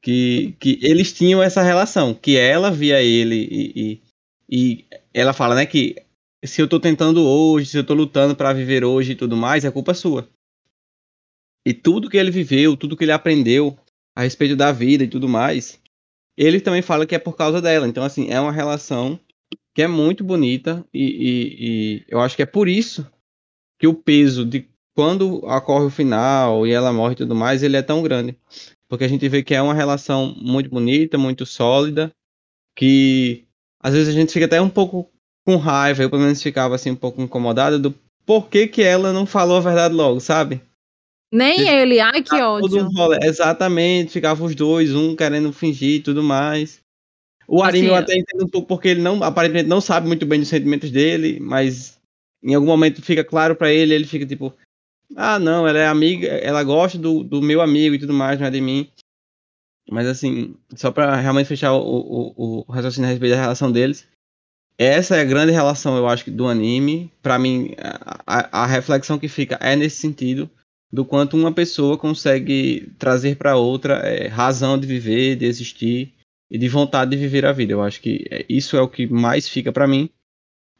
Que, que eles tinham essa relação, que ela via ele e, e, e ela fala, né, que se eu tô tentando hoje, se eu tô lutando para viver hoje e tudo mais, é culpa sua. E tudo que ele viveu, tudo que ele aprendeu a respeito da vida e tudo mais, ele também fala que é por causa dela. Então, assim, é uma relação que é muito bonita e, e- e eu acho que é por isso que o peso de quando ocorre o final e ela morre e tudo mais, ele é tão grande. Porque a gente vê que é uma relação muito bonita, muito sólida, que às vezes a gente fica até um pouco com raiva, eu pelo menos ficava assim um pouco incomodado do porquê que ela não falou a verdade logo, sabe? Nem ele, ai que ódio. um. Exatamente, ficavam os dois, um querendo fingir e tudo mais. O Arime eu Assim, até entendo um pouco porque ele não, aparentemente não sabe muito bem dos sentimentos dele, mas em algum momento fica claro pra ele, ele fica tipo, ah não, ela é amiga, ela gosta do, do meu amigo e tudo mais, não é de mim. Mas assim, só pra realmente fechar o, o, o raciocínio a respeito da relação deles, essa é a grande relação, eu acho, do anime. Pra mim, a- a reflexão que fica é nesse sentido do quanto uma pessoa consegue trazer pra outra é, razão de viver, de existir e de vontade de viver a vida. Eu acho que é- isso é o que mais fica pra mim.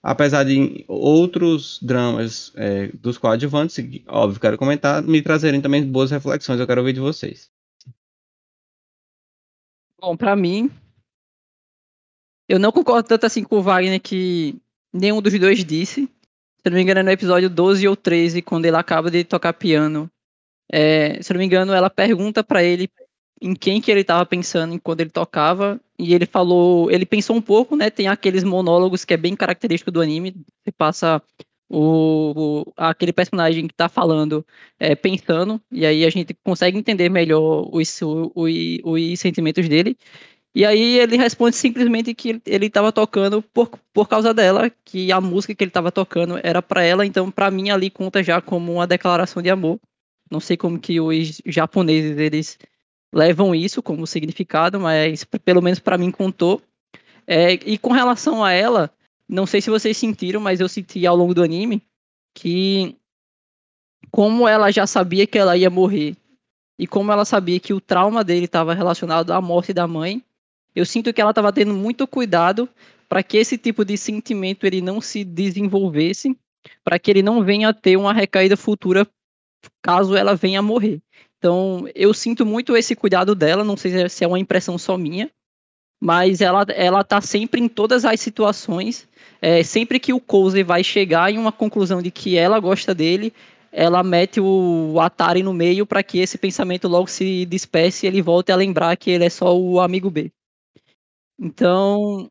Apesar de outros dramas é, dos coadjuvantes, óbvio, quero comentar, me trazerem também boas reflexões. Eu quero ouvir de vocês. Bom, pra mim, eu não concordo tanto assim com o Wagner que nenhum dos dois disse. Se não me engano, é no episódio 12 ou 13, quando ele acaba de tocar piano. É, se não me engano, ela pergunta pra ele em quem que ele estava pensando enquanto ele tocava. E ele falou, ele pensou um pouco, né? Tem aqueles monólogos que é bem característico do anime. Você passa o, o, aquele personagem que está falando é, pensando, e aí a gente consegue entender melhor os, os, os sentimentos dele. E aí ele responde simplesmente que ele estava tocando por, por causa dela, que a música que ele estava tocando era para ela, então para mim ali conta já como uma declaração de amor. Não sei como que os japoneses eles levam isso como significado, mas pelo menos para mim contou. É, e com relação a ela, não sei se vocês sentiram, mas eu senti ao longo do anime que como ela já sabia que ela ia morrer e como ela sabia que o trauma dele estava relacionado à morte da mãe, eu sinto que ela estava tendo muito cuidado para que esse tipo de sentimento ele não se desenvolvesse, para que ele não venha a ter uma recaída futura caso ela venha a morrer. Então, eu sinto muito esse cuidado dela, não sei se é uma impressão só minha, mas ela, ela tá sempre em todas as situações, é, sempre que o Cozy vai chegar em uma conclusão de que ela gosta dele, ela mete o Atari no meio para que esse pensamento logo se despece e ele volte a lembrar que ele é só o amigo B. Então,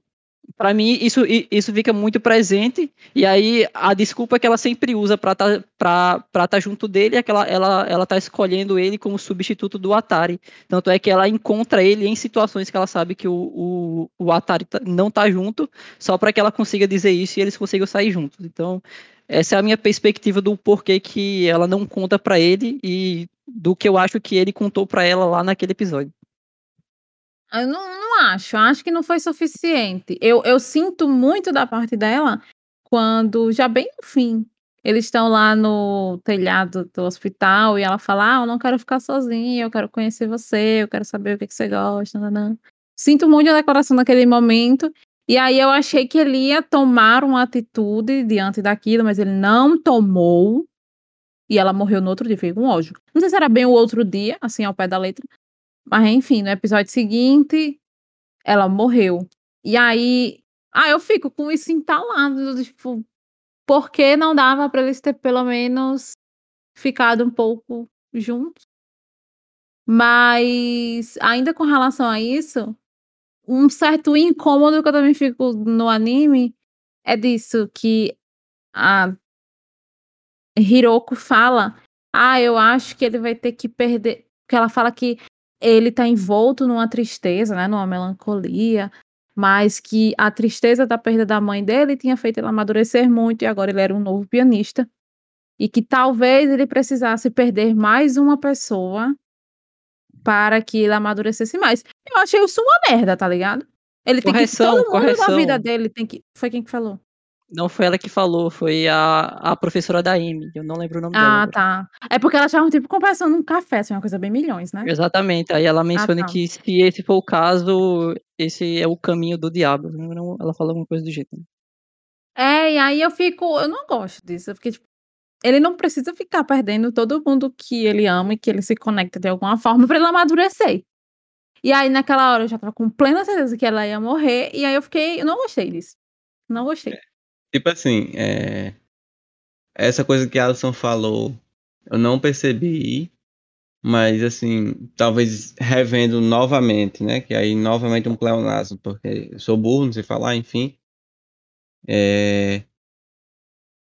para mim isso, isso fica muito presente e aí a desculpa que ela sempre usa para tá, estar tá junto dele é que ela, ela, ela tá escolhendo ele como substituto do Atari. Tanto é que ela encontra ele em situações que ela sabe que o, o, o Atari tá, não tá junto só para que ela consiga dizer isso e eles consigam sair juntos. Então essa é a minha perspectiva do porquê que ela não conta para ele e do que eu acho que ele contou para ela lá naquele episódio eu não, não acho, acho que não foi suficiente. Eu, eu sinto muito da parte dela quando, já bem no fim, eles estão lá no telhado do hospital e ela fala: Ah, eu não quero ficar sozinha, eu quero conhecer você, eu quero saber o que, que você gosta. Nanã. Sinto muito a declaração naquele momento. E aí eu achei que ele ia tomar uma atitude diante daquilo, mas ele não tomou. E ela morreu no outro dia, foi um ódio. Não sei se era bem o outro dia, assim, ao pé da letra, mas enfim, no episódio seguinte, ela morreu. E aí, ah, eu fico com isso entalado, tipo, por que não dava para eles ter pelo menos ficado um pouco juntos? Mas ainda com relação a isso, um certo incômodo que eu também fico no anime é disso que a Hiroko fala, ah, eu acho que ele vai ter que perder, porque ela fala que ele está envolto numa tristeza, né, numa melancolia, mas que a tristeza da perda da mãe dele tinha feito ele amadurecer muito e agora ele era um novo pianista. E que talvez ele precisasse perder mais uma pessoa para que ele amadurecesse mais. Eu achei isso uma merda, tá ligado? Ele correção, tem que todo mundo correção. na vida dele tem que foi quem que falou? Não foi ela que falou, foi a, a professora da Amy. Eu não lembro o nome dela. Ah, tá. É porque elas estavam, tipo, conversando num café, assim, uma coisa bem milhões, né? Exatamente. Aí ela menciona ah, tá. que se esse for o caso, esse é o caminho do diabo. Ela fala alguma coisa do jeito. Né? É, e aí eu fico. Eu não gosto disso. Porque, tipo, ele não precisa ficar perdendo todo mundo que ele ama e que ele se conecta de alguma forma pra ele amadurecer. E aí, naquela hora, eu já tava com plena certeza que ela ia morrer. E aí eu fiquei. Eu não gostei disso. Não gostei. É. Tipo assim, é... essa coisa que a Alison falou, eu não percebi, mas assim, talvez revendo novamente, né? Que aí novamente um pleonasmo, porque eu sou burro, não sei falar, enfim. É...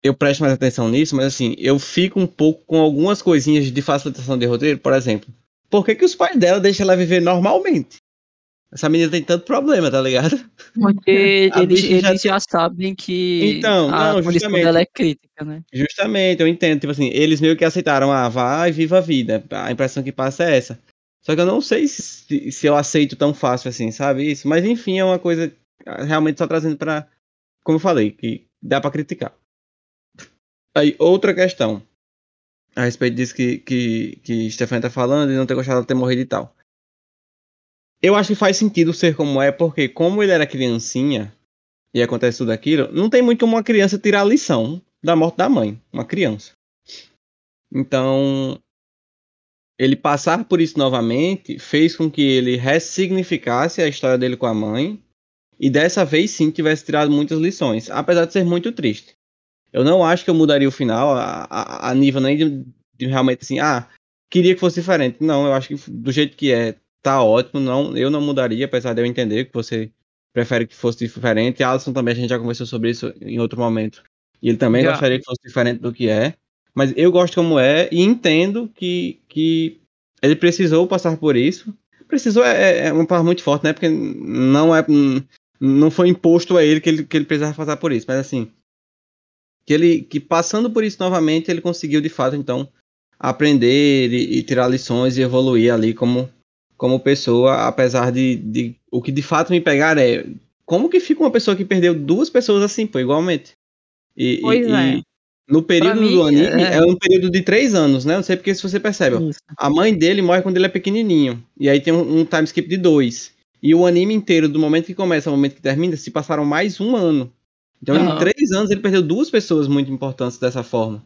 Eu presto mais atenção nisso, mas assim, eu fico um pouco com algumas coisinhas de facilitação de roteiro, por exemplo. Por que, que os pais dela deixam ela viver normalmente? Essa menina tem tanto problema, tá ligado? Porque eles, eles já... já... sabem que então, a não, condição dela é crítica, né? Justamente, eu entendo. Tipo assim, eles meio que aceitaram, ah, vai, viva a vida. A impressão que passa é essa. Só que eu não sei se, se eu aceito tão fácil assim, sabe? Isso. Mas enfim, é uma coisa realmente só trazendo pra. Como eu falei, que dá pra criticar. Aí, outra questão. A respeito disso que, que, que Stefania tá falando e não ter gostado de ter morrido e tal. Eu acho que faz sentido ser como é, porque como ele era criancinha e acontece tudo aquilo, não tem muito como uma criança tirar a lição da morte da mãe, uma criança. Então, ele passar por isso novamente fez com que ele ressignificasse a história dele com a mãe e dessa vez sim tivesse tirado muitas lições, apesar de ser muito triste. Eu não acho que eu mudaria o final a, a, a nível nem de, de realmente assim, ah, queria que fosse diferente. Não, eu acho que do jeito que é, tá ótimo, não, eu não mudaria, apesar de eu entender que você prefere que fosse diferente. Alisson também, a gente já conversou sobre isso em outro momento. E ele também Já. gostaria que fosse diferente do que é. Mas eu gosto como é e entendo que, que ele precisou passar por isso. Precisou é, é uma palavra muito forte, né? Porque não é não foi imposto a ele que ele, que ele precisava passar por isso. Mas assim, que ele que passando por isso novamente, ele conseguiu de fato então aprender e, e tirar lições e evoluir ali como como pessoa, apesar de, de o que de fato me pegar é como que fica uma pessoa que perdeu duas pessoas assim, pô, igualmente. E, e- Pois é. e no período mim, do anime, é. é. um período de três anos, né? Não sei porque se você percebe. ó. A mãe dele morre quando ele é pequenininho. E aí tem um, um time skip de dois. E o anime inteiro, do momento que começa ao momento que termina, se passaram mais um ano. Então, Aham. em três anos, ele perdeu duas pessoas muito importantes dessa forma.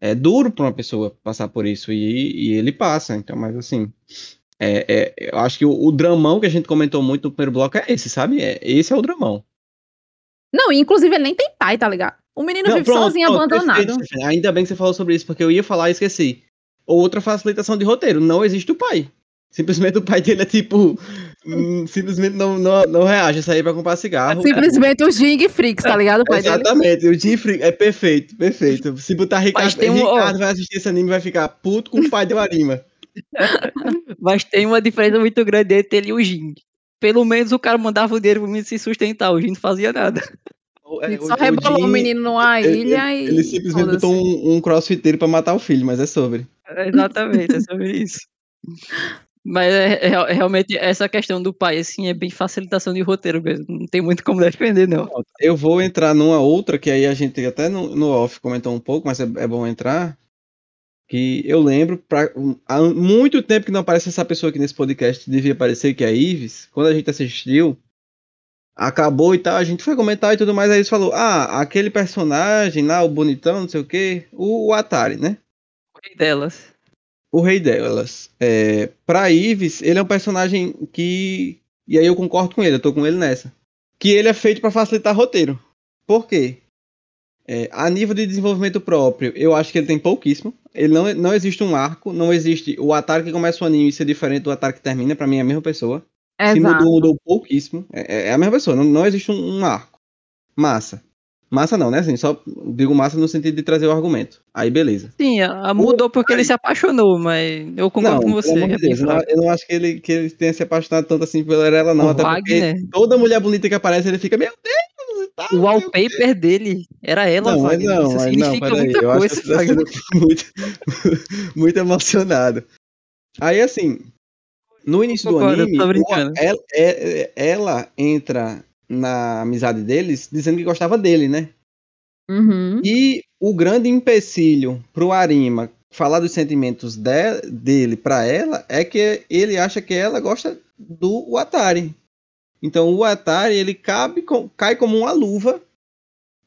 É duro pra uma pessoa passar por isso. E, e ele passa. Então, mas assim. É- é- eu acho que o, o dramão que a gente comentou muito no primeiro bloco é esse, sabe? É, esse é o dramão. Não, inclusive ele nem tem pai, tá ligado? O menino Não, vive pronto, sozinho, pronto, abandonado. perfeito. Ainda bem que você falou sobre isso, porque eu ia falar e esqueci. Outra facilitação de roteiro, não existe o pai. Simplesmente o pai dele é tipo. hum, simplesmente não, não, não reage a sair pra comprar cigarro. Simplesmente o Jing Freaks, tá ligado? O pai dele. Exatamente, o Jim Freak é perfeito, perfeito. Se botar Ricardo, um- Ricardo vai assistir esse anime e vai ficar puto com o pai de Arima. Mas tem uma diferença muito grande entre ele e o Jin. Pelo menos o cara mandava o dinheiro pro menino se sustentar, o Jin não fazia nada. É, Só rebolou o menino numa ele, ilha ele, e. ele simplesmente botou um, um crossfiteiro pra matar o filho, mas é sobre. É, Exatamente, é sobre isso. Mas é, é- realmente essa questão do pai, assim, é bem facilitação de roteiro mesmo. Não tem muito como defender, não. Eu vou entrar numa outra, que aí a gente até no, no off comentou um pouco, mas é, é bom entrar. Que eu lembro, pra, há muito tempo que não aparece essa pessoa aqui nesse podcast, devia aparecer, que é a Ives. Quando a gente assistiu, acabou e tal, a gente foi comentar e tudo mais, aí eles falou, ah, aquele personagem lá, o bonitão, não sei o que, o, Atari, né? O rei delas. o rei delas. É, pra Ives, ele é um personagem que. E aí eu concordo com ele, eu tô com ele nessa. Que ele é feito pra facilitar roteiro. Por quê? É, a nível de desenvolvimento próprio, eu acho que ele tem pouquíssimo. Ele não, não existe um arco, não existe. O Atari que começa o anime ser diferente do Atari que termina, pra mim é a mesma pessoa. Se Exato. mudou, mudou pouquíssimo. É, é a mesma pessoa, não, não existe um, um arco. Massa. Massa não, né? Assim, só digo massa no sentido de trazer o argumento. Aí beleza. Sim, a- mudou porque ele se apaixonou, mas eu concordo com você. é Deus, eu, não, eu não acho que ele, que ele tenha se apaixonado tanto assim por ela, não. O até Wagner. porque toda mulher bonita que aparece, ele fica, meu Deus, tal. O wallpaper dele era ela, Não, Wagner. não, Isso mas não, significa peraí. muita Eu acho coisa, tá Wagner. muito, muito emocionado. Aí, assim, no início do anime, ela, é- ela entra na amizade deles dizendo que gostava dele, né? Uhum. E o grande empecilho pro Arima falar dos sentimentos de- dele pra ela é que ele acha que ela gosta do Atari. Então o Atari ele cabe cai como uma luva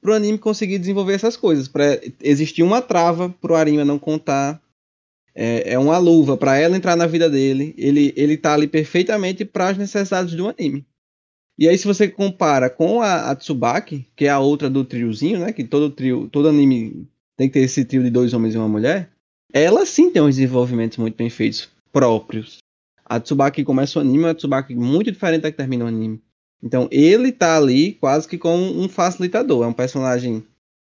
pro anime conseguir desenvolver essas coisas. Para existir uma trava pro Arima não contar. É, é uma luva pra ela entrar na vida dele. Ele ele tá ali perfeitamente para as necessidades do anime. E aí, se você compara com a, a Tsubaki, que é a outra do triozinho, né? Que todo trio, todo anime tem que ter esse trio de dois homens e uma mulher. Ela sim tem uns desenvolvimentos muito bem feitos, próprios. A Tsubaki começa o anime uma Tsubaki muito diferente da que termina o anime. Então, ele tá ali quase que como um facilitador. É um personagem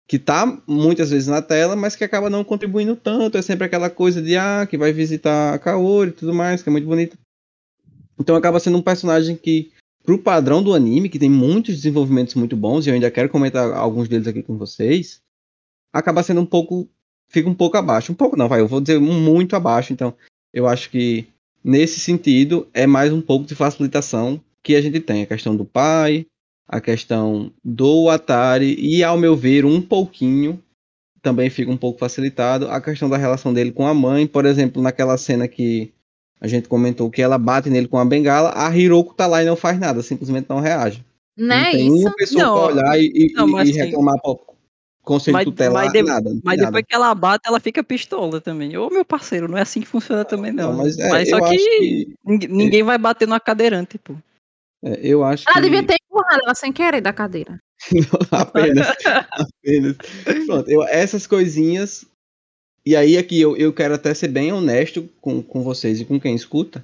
que tá muitas vezes na tela, mas que acaba não contribuindo tanto. É sempre aquela coisa de, ah, que vai visitar a Kaori e tudo mais, que é muito bonita. Então, acaba sendo um personagem que pro padrão do anime, que tem muitos desenvolvimentos muito bons, e eu ainda quero comentar alguns deles aqui com vocês, acaba sendo um pouco. Fica um pouco abaixo. Um pouco não, vai, eu vou dizer muito abaixo. Então, eu acho que nesse sentido é mais um pouco de facilitação que a gente tem. A questão do pai, a questão do Atari, e ao meu ver, um pouquinho também fica um pouco facilitado. A questão da relação dele com a mãe, por exemplo, naquela cena que a gente comentou que ela bate nele com a bengala, a Hiroko tá lá e não faz nada, simplesmente não reage. Não é não tem isso? uma pessoa Não, pra olhar e, não, e assim, reclamar pro conselho mas- tutelar, mas de- nada. não Mas tem depois que ela bate, ela fica pistola também. Ô, meu parceiro, não é assim que funciona também, não. Não, mas, é, Mas só que que. ninguém, ninguém vai bater numa cadeirante, pô. é, eu acho Ela que. devia ter empurrado ela sem querer da cadeira. apenas. apenas. Pronto, eu, essas coisinhas. E aí aqui eu, eu quero até ser bem honesto com, com vocês e com quem escuta.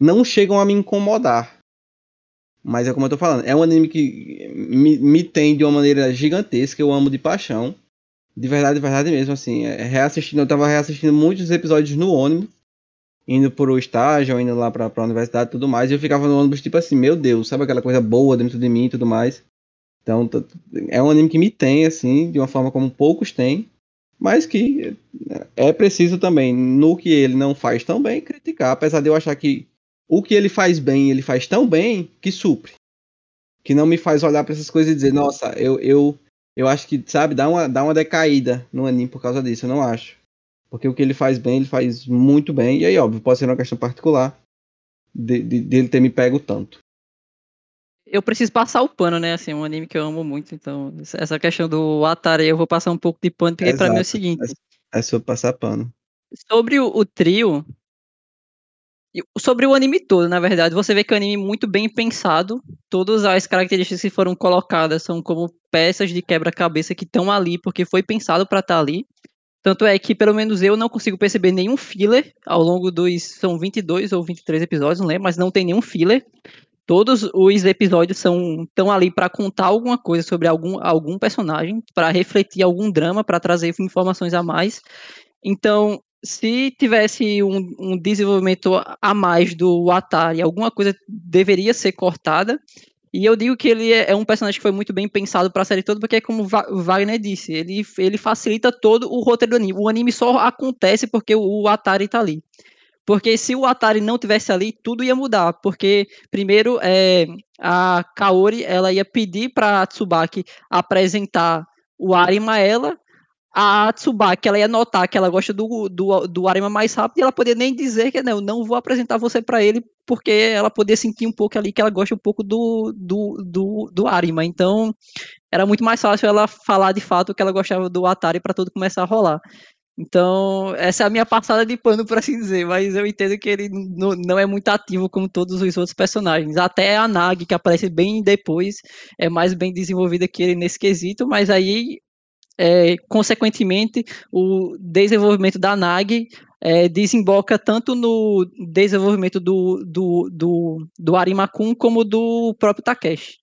não chegam a me incomodar. Mas é como eu tô falando, é um anime que me, me tem de uma maneira gigantesca, eu amo de paixão. De verdade, de verdade mesmo, assim. É, reassistindo, eu tava reassistindo muitos episódios no ônibus, indo pro estágio, indo lá pra, pra universidade e tudo mais, e eu ficava no ônibus, tipo assim, meu Deus, sabe aquela coisa boa dentro de mim e tudo mais. Então, é um anime que me tem, assim, de uma forma como poucos têm, mas que é preciso também, no que ele não faz tão bem, criticar, apesar de eu achar que o que ele faz bem, ele faz tão bem que supre. Que não me faz olhar para essas coisas e dizer, nossa, eu, eu, eu acho que, sabe, dá uma, dá uma decaída no anime por causa disso, eu não acho. Porque o que ele faz bem, ele faz muito bem, e aí, óbvio, pode ser uma questão particular de, de, dele ter me pego tanto. Eu preciso passar o pano, né? Assim, um anime que eu amo muito, então essa questão do Atari eu vou passar um pouco de pano, porque para mim é o seguinte. É, é sobre passar pano. Sobre o, o trio, Sobre o anime todo, na verdade, você vê que é um anime muito bem pensado. Todas as características que foram colocadas são como peças de quebra-cabeça que estão ali porque foi pensado para estar tá ali. Tanto é que, pelo menos eu não consigo perceber nenhum filler ao longo dos. São 22 ou 23 episódios, não lembro, mas não tem nenhum filler. Todos os episódios são estão ali para contar alguma coisa sobre algum, algum personagem, para refletir algum drama, para trazer informações a mais. Então, se tivesse um, um, desenvolvimento a mais do Atari, alguma coisa deveria ser cortada. E eu digo que ele é, é um personagem que foi muito bem pensado para a série toda, porque, como o Wagner disse, ele, ele facilita todo o roteiro do anime. O anime só acontece porque o, o Atari está ali. Porque se o Atari não tivesse ali, tudo ia mudar. Porque, primeiro, é, a Kaori ela ia pedir para Tsubaki apresentar o Arima a ela, a Tsubaki ela ia notar que ela gosta do, do, do Arima mais rápido e ela poderia nem dizer que não, não vou apresentar você para ele, porque ela poderia sentir um pouco ali que ela gosta um pouco do, do, do, do Arima. Então, era muito mais fácil ela falar de fato que ela gostava do Atari para tudo começar a rolar. Então, essa é a minha passada de pano, por assim dizer, mas eu entendo que ele não, não é muito ativo como todos os outros personagens. Até a Nag, que aparece bem depois, é mais bem desenvolvida que ele nesse quesito, mas aí é, consequentemente, o desenvolvimento da NAG é, desemboca tanto no desenvolvimento do, do, do, do Arimakun como do próprio Takeshi.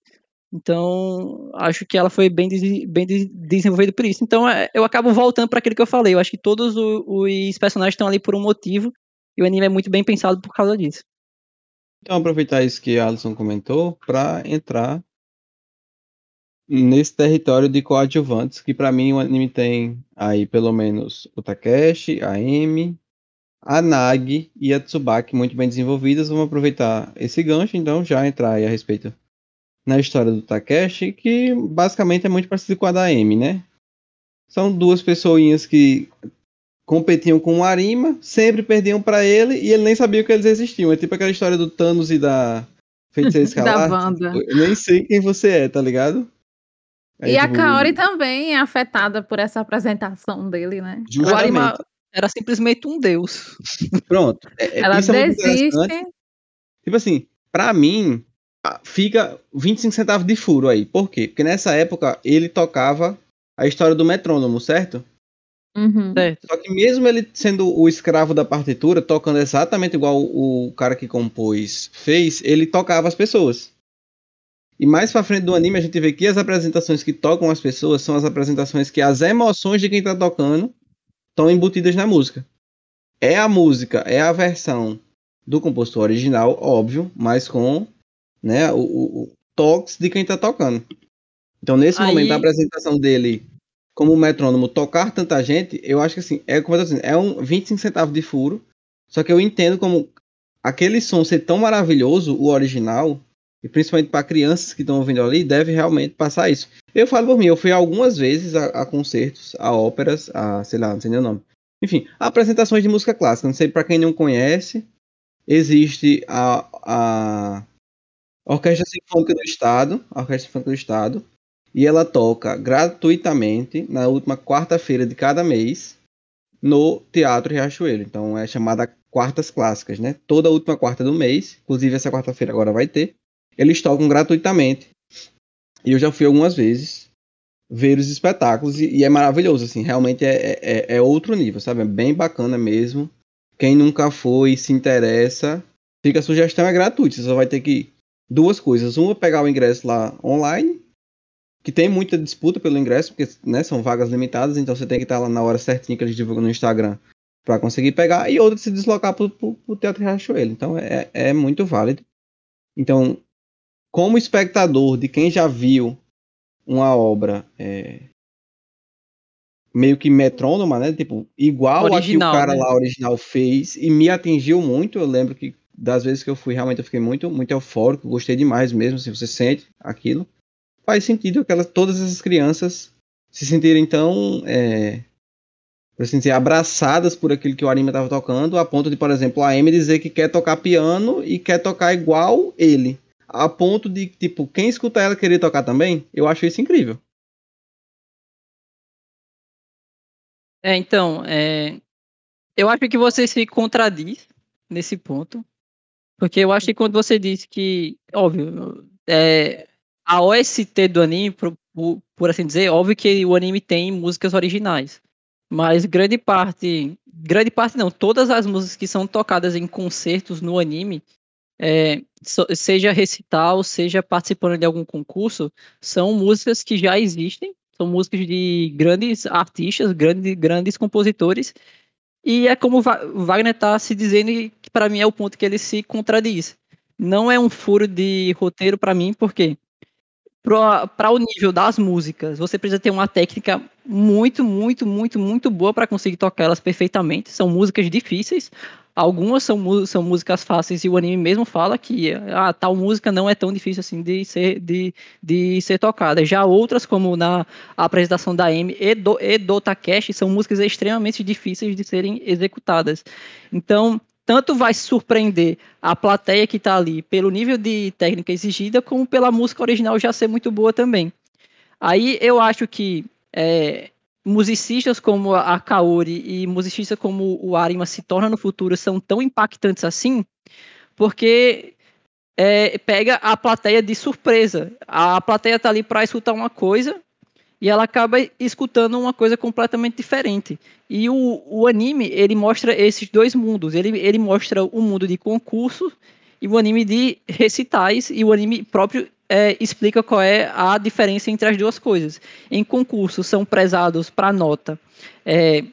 Então, acho que ela foi bem, bem desenvolvida por isso. Então, é, eu acabo voltando para aquilo que eu falei. Eu acho que todos os personagens estão ali por um motivo e o anime é muito bem pensado por causa disso. Então, aproveitar isso que a Alisson comentou para entrar nesse território de coadjuvantes, que para mim o anime tem aí pelo menos o Takeshi, a Emi, a Nagi e a Tsubaki muito bem desenvolvidas. Vamos aproveitar esse gancho, então, já entrar aí a respeito na história do Takeshi, que basicamente é muito parecido com a da Emi, né? São duas pessoinhas que competiam com o Arima, sempre perdiam para ele e ele nem sabia que eles existiam. É tipo aquela história do Thanos e da Feiticeira Escalar. da Wanda. Eu nem sei quem você é, tá ligado? Aí, e tipo, a Kaori também é afetada por essa apresentação dele, né? O Arima era simplesmente um deus. Pronto. É, é Ela é desiste. tipo assim, pra mim, fica 25 centavos de furo aí. Por quê? Porque nessa época ele tocava a história do metrônomo, certo? Uhum. Só que mesmo ele sendo o escravo da partitura, tocando exatamente igual o cara que compôs fez, ele tocava as pessoas. E mais pra frente do anime a gente vê que as apresentações que tocam as pessoas são as apresentações que as emoções de quem tá tocando estão embutidas na música. É a música, é a versão do compositor original, óbvio, mas com né, o, o, o toques de quem tá tocando. Então, nesse Aí... momento, a apresentação dele como metrônomo tocar tanta gente, eu acho que assim, é como eu tô dizendo, é um 25 centavos de furo. Só que eu entendo como aquele som ser tão maravilhoso, o original, e principalmente para crianças que estão ouvindo ali, deve realmente passar isso. Eu falo por mim, eu fui algumas vezes a, a concertos, a óperas, a, sei lá, não sei nem o nome. Enfim, apresentações de música clássica. Não sei para quem não conhece, existe a, a Orquestra Sinfônica do Estado, a Orquestra Sinfônica do Estado, e ela toca gratuitamente na última quarta-feira de cada mês no Teatro Riachuelo. Então é chamada Quartas Clássicas, né? Toda última quarta do mês, inclusive essa quarta-feira agora vai ter. Eles tocam gratuitamente. E eu já fui algumas vezes ver os espetáculos e, e é maravilhoso, assim, realmente é, é, é, outro nível, sabe? É bem bacana mesmo. Quem nunca foi, se interessa, Fica a sugestão, é gratuito. Você só vai ter que. Duas coisas. Uma, pegar o ingresso lá online, que tem muita disputa pelo ingresso, porque né, são vagas limitadas, então você tem que estar lá na hora certinha que eles divulgam no Instagram para conseguir pegar, e outra se deslocar para o Teatro Riachuelo. Então é, é muito válido. Então, como espectador de quem já viu uma obra é, meio que metrônoma, né? Tipo, igual original, a que o cara né? lá original fez e me atingiu muito. Eu lembro que das vezes que eu fui, realmente eu fiquei muito, muito eufórico, gostei demais mesmo, se você sente aquilo. Faz sentido aquelas, todas essas crianças se sentirem tão, é, por assim dizer, abraçadas por aquilo que o anime estava tocando, a ponto de, por exemplo, a Amy dizer que quer tocar piano e quer tocar igual ele. A ponto de, tipo, quem escuta ela querer tocar também, eu acho isso incrível. É, então, é, eu acho que você se contradiz nesse ponto, porque eu acho que quando você disse que, óbvio, é, a OST do anime, por, por, assim dizer, óbvio que o anime tem músicas originais, mas grande parte, grande parte não, todas as músicas que são tocadas em concertos no anime, é, seja recital, seja participando de algum concurso, são músicas que já existem são músicas de grandes artistas, grandes, grandes compositores. E é como Wagner está se dizendo que para mim é o ponto que ele se contradiz. Não é um furo de roteiro para mim, porque para o nível das músicas, você precisa ter uma técnica muito, muito, muito, muito boa para conseguir tocar elas perfeitamente. São músicas difíceis, Algumas são, são músicas fáceis e o anime mesmo fala que ah, tal música não é tão difícil assim de ser, de, de ser tocada. Já outras, como na apresentação da Amy e do, e do Takeshi, são músicas extremamente difíceis de serem executadas. Então, tanto vai surpreender a plateia que está ali pelo nível de técnica exigida, como pela música original já ser muito boa também. Aí eu acho que é, musicistas como a Kaori e musicistas como o Arima se tornam no futuro são tão impactantes assim, porque é, pega a plateia de surpresa. A plateia tá ali para escutar uma coisa e ela acaba escutando uma coisa completamente diferente. E o, o anime, ele mostra esses dois mundos. Ele, ele mostra o mundo de concurso e o anime de recitais, e o anime próprio é, explica qual é a diferença entre as duas coisas. Em concurso, são prezados para nota é,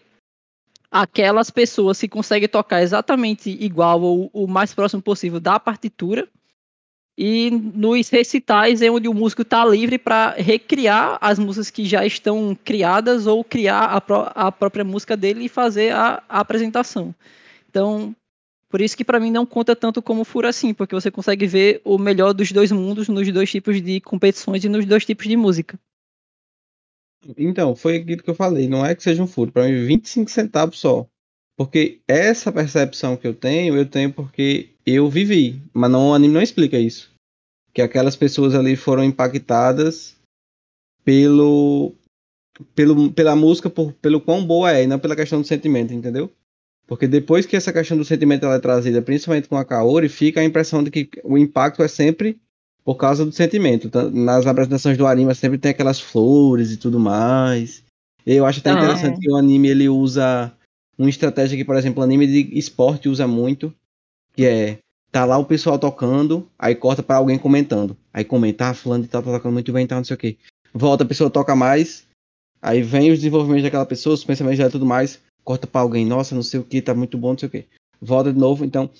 aquelas pessoas que conseguem tocar exatamente igual ou o mais próximo possível da partitura. E nos recitais é onde o músico está livre para recriar as músicas que já estão criadas ou criar a, pró a própria música dele e fazer a, a apresentação. Então, por isso que para mim não conta tanto como furo assim, porque você consegue ver o melhor dos dois mundos nos dois tipos de competições e nos dois tipos de música. Então, foi aquilo que eu falei, não é que seja um furo, para mim 25 centavos só. Porque essa percepção que eu tenho, eu tenho porque eu vivi, mas não o anime não explica isso. Que aquelas pessoas ali foram impactadas pelo pelo pela música por, pelo quão boa é, e não pela questão do sentimento, entendeu? Porque depois que essa questão do sentimento é trazida, principalmente com a Kaori, fica a impressão de que o impacto é sempre por causa do sentimento. Nas apresentações do anime sempre tem aquelas flores e tudo mais. Eu acho até ah, interessante é. que o anime ele usa uma estratégia que, por exemplo, o anime de esporte usa muito, que é tá lá o pessoal tocando, aí corta para alguém comentando. Aí comentar, ah, fulano tá tocando muito bem, tá, não sei o que. Volta, a pessoa toca mais, aí vem os desenvolvimentos daquela pessoa, os pensamentos dela e tudo mais corta pra alguém, nossa, não sei o que, tá muito bom, não sei o que. Volta de novo, então.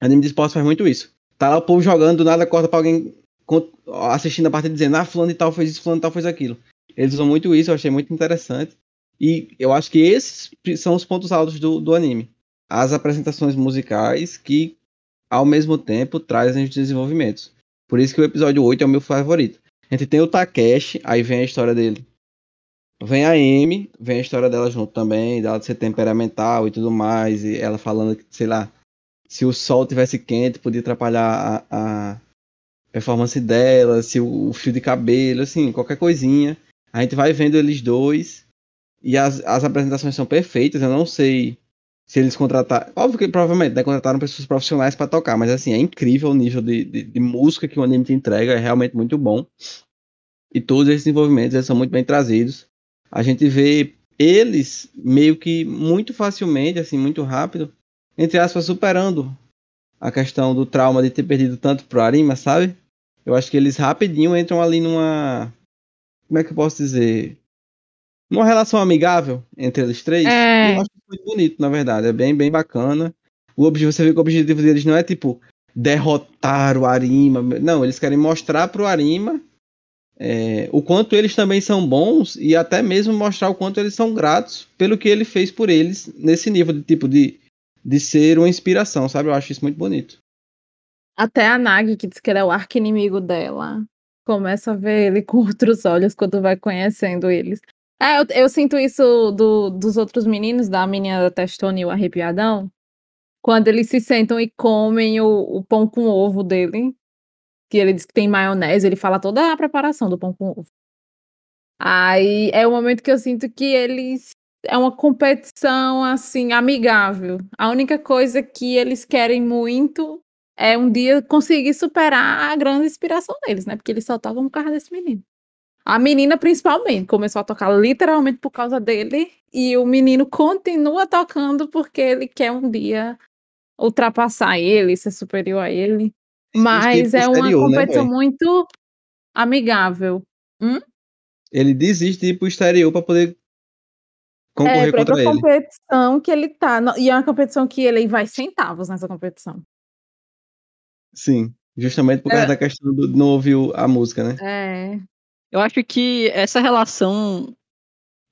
Anime de esporte faz muito isso. Tá lá o povo jogando, do nada corta pra alguém assistindo a partida dizendo, ah, fulano e tal fez isso, fulano e tal fez aquilo. Eles usam muito isso, eu achei muito interessante. E eu acho que esses são os pontos altos do, do anime. As apresentações musicais que, ao mesmo tempo, trazem os desenvolvimentos. Por isso que o episódio 8 é o meu favorito. A gente tem o Takeshi, aí vem a história dele Vem a Amy, vem a história dela junto também, dela de ser temperamental e tudo mais, e ela falando que, sei lá, se o sol tivesse quente, podia atrapalhar a, a performance dela, se o, o, fio de cabelo, assim, qualquer coisinha. A gente vai vendo eles dois, e as, as apresentações são perfeitas, eu não sei se eles contrataram. Óbvio que provavelmente né, contrataram pessoas profissionais para tocar, mas assim, é incrível o nível de, de, de, música que o anime te entrega, é realmente muito bom. E todos esses desenvolvimentos eles são muito bem trazidos a gente vê eles meio que muito facilmente, assim, muito rápido, entre aspas, superando a questão do trauma de ter perdido tanto pro Arima, sabe? Eu acho que eles rapidinho entram ali numa. Como é que eu posso dizer? Numa relação amigável entre eles três. É. Eu acho muito bonito, na verdade. É bem, bem bacana. O objetivo, você vê que o objetivo deles não é tipo derrotar o Arima. Não, eles querem mostrar pro Arima é, o quanto eles também são bons e até mesmo mostrar o quanto eles são gratos pelo que ele fez por eles nesse nível de tipo de, de ser uma inspiração, sabe? Eu acho isso muito bonito. Até a Nagi, que diz que ele é o arqui-inimigo dela, começa a ver ele com outros olhos quando vai conhecendo eles. É, eu, eu sinto isso do, dos outros meninos, da menina da Testona e o arrepiadão, quando eles se sentam e comem o, o pão com ovo dele que ele diz que tem maionese, ele fala toda a preparação do pão com ovo. Aí é o momento que eu sinto que eles é uma competição assim amigável. A única coisa que eles querem muito é um dia conseguir superar a grande inspiração deles, né? Porque eles só tocam por causa desse menino. A menina, principalmente, começou a tocar literalmente por causa dele, e o menino continua tocando porque ele quer um dia ultrapassar ele, ser superior a ele. Mas é uma né, competição véi? muito amigável. Hum? Ele desiste de ir pro exterior pra poder É, concorrer própria contra ele. competição que ele tá. E é uma competição que ele vai centavos nessa competição. Sim. Justamente por causa É. da questão do não ouvir a música, né? É. Eu acho que essa relação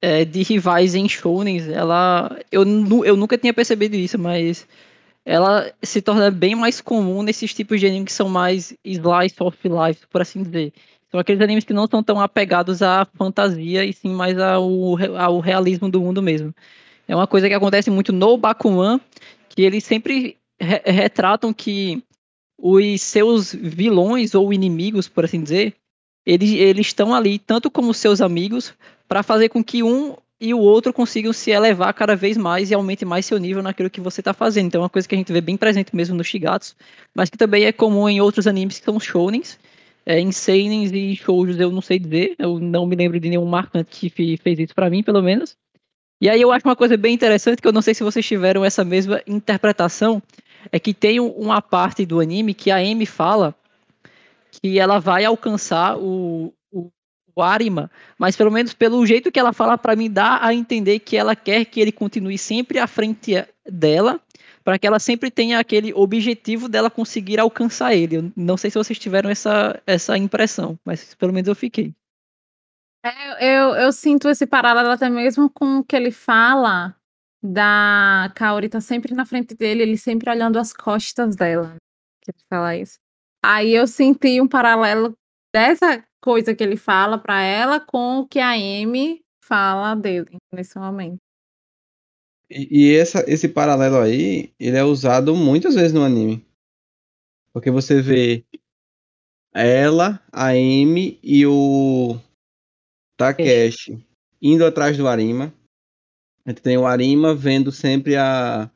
é, de rivais em shounens, ela. Eu, eu nunca tinha percebido isso, mas ela se torna bem mais comum nesses tipos de anime que são mais slice of life, por assim dizer. São aqueles animes que não são tão apegados à fantasia e sim mais ao, ao realismo do mundo mesmo. É uma coisa que acontece muito no Bakuman, que eles sempre re- retratam que os seus vilões ou inimigos, por assim dizer, eles, eles estão ali tanto como seus amigos para fazer com que um e o outro consigam se elevar cada vez mais e aumente mais seu nível naquilo que você está fazendo. Então é uma coisa que a gente vê bem presente mesmo no Shigatsu, mas que também é comum em outros animes que são shounens. É, em seinens e shoujos eu não sei dizer, eu não me lembro de nenhum marcante que fe- fez isso para mim, pelo menos. E aí eu acho uma coisa bem interessante, que eu não sei se vocês tiveram essa mesma interpretação, é que tem um- uma parte do anime que a Amy fala que ela vai alcançar o, o, Arima, mas pelo menos pelo jeito que ela fala para mim dá a entender que ela quer que ele continue sempre à frente dela, para que ela sempre tenha aquele objetivo dela conseguir alcançar ele. Eu não sei se vocês tiveram essa, essa impressão, mas pelo menos eu fiquei. É, eu, eu sinto esse paralelo até mesmo com o que ele fala da Kaori tá sempre na frente dele, ele sempre olhando as costas dela. Que ele fala isso. Aí eu senti um paralelo dessa coisa que ele fala pra ela com o que a Amy fala dele nesse momento. E, e essa, esse paralelo aí, ele é usado muitas vezes no anime. Porque você vê ela, a Amy e o Takeshi indo atrás do Arima. A gente tem o Arima vendo sempre a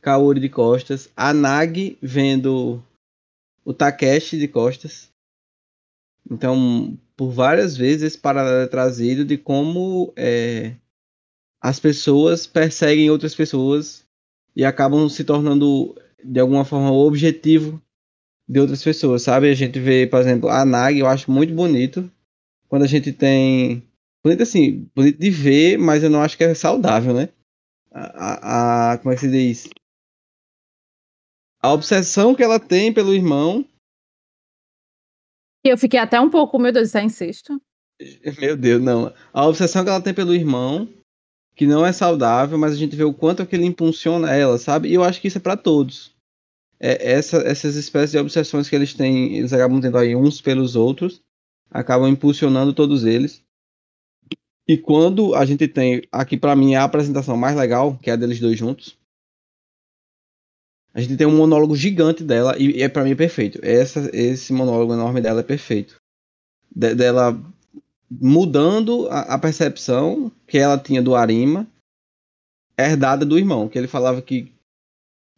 Kaori de costas, a Nagi vendo o Takeshi de costas. Então, por várias vezes esse paralelo é trazido de como é, as pessoas perseguem outras pessoas e acabam se tornando de alguma forma o objetivo de outras pessoas, sabe? A gente vê, por exemplo, a Nagi, eu acho muito bonito quando a gente tem bonito assim, bonito de ver, mas eu não acho que é saudável, né? A, a- a- como é que se diz? A obsessão que ela tem pelo irmão, eu fiquei até um pouco, meu Deus, isso é incesto? meu Deus, não. A obsessão que ela tem pelo irmão, que não é saudável, mas a gente vê o quanto aquilo impulsiona ela, sabe? E eu acho que isso é pra todos. É, essa- essas espécies de obsessões que eles têm, eles acabam tendo aí uns pelos outros, acabam impulsionando todos eles. E quando a gente tem, aqui pra mim, a apresentação mais legal, que é a deles dois juntos, a gente tem um monólogo gigante dela, e, e é para mim perfeito. Essa, esse monólogo enorme dela é perfeito. De- dela mudando a, a percepção que ela tinha do Arima, herdada do irmão, que ele falava que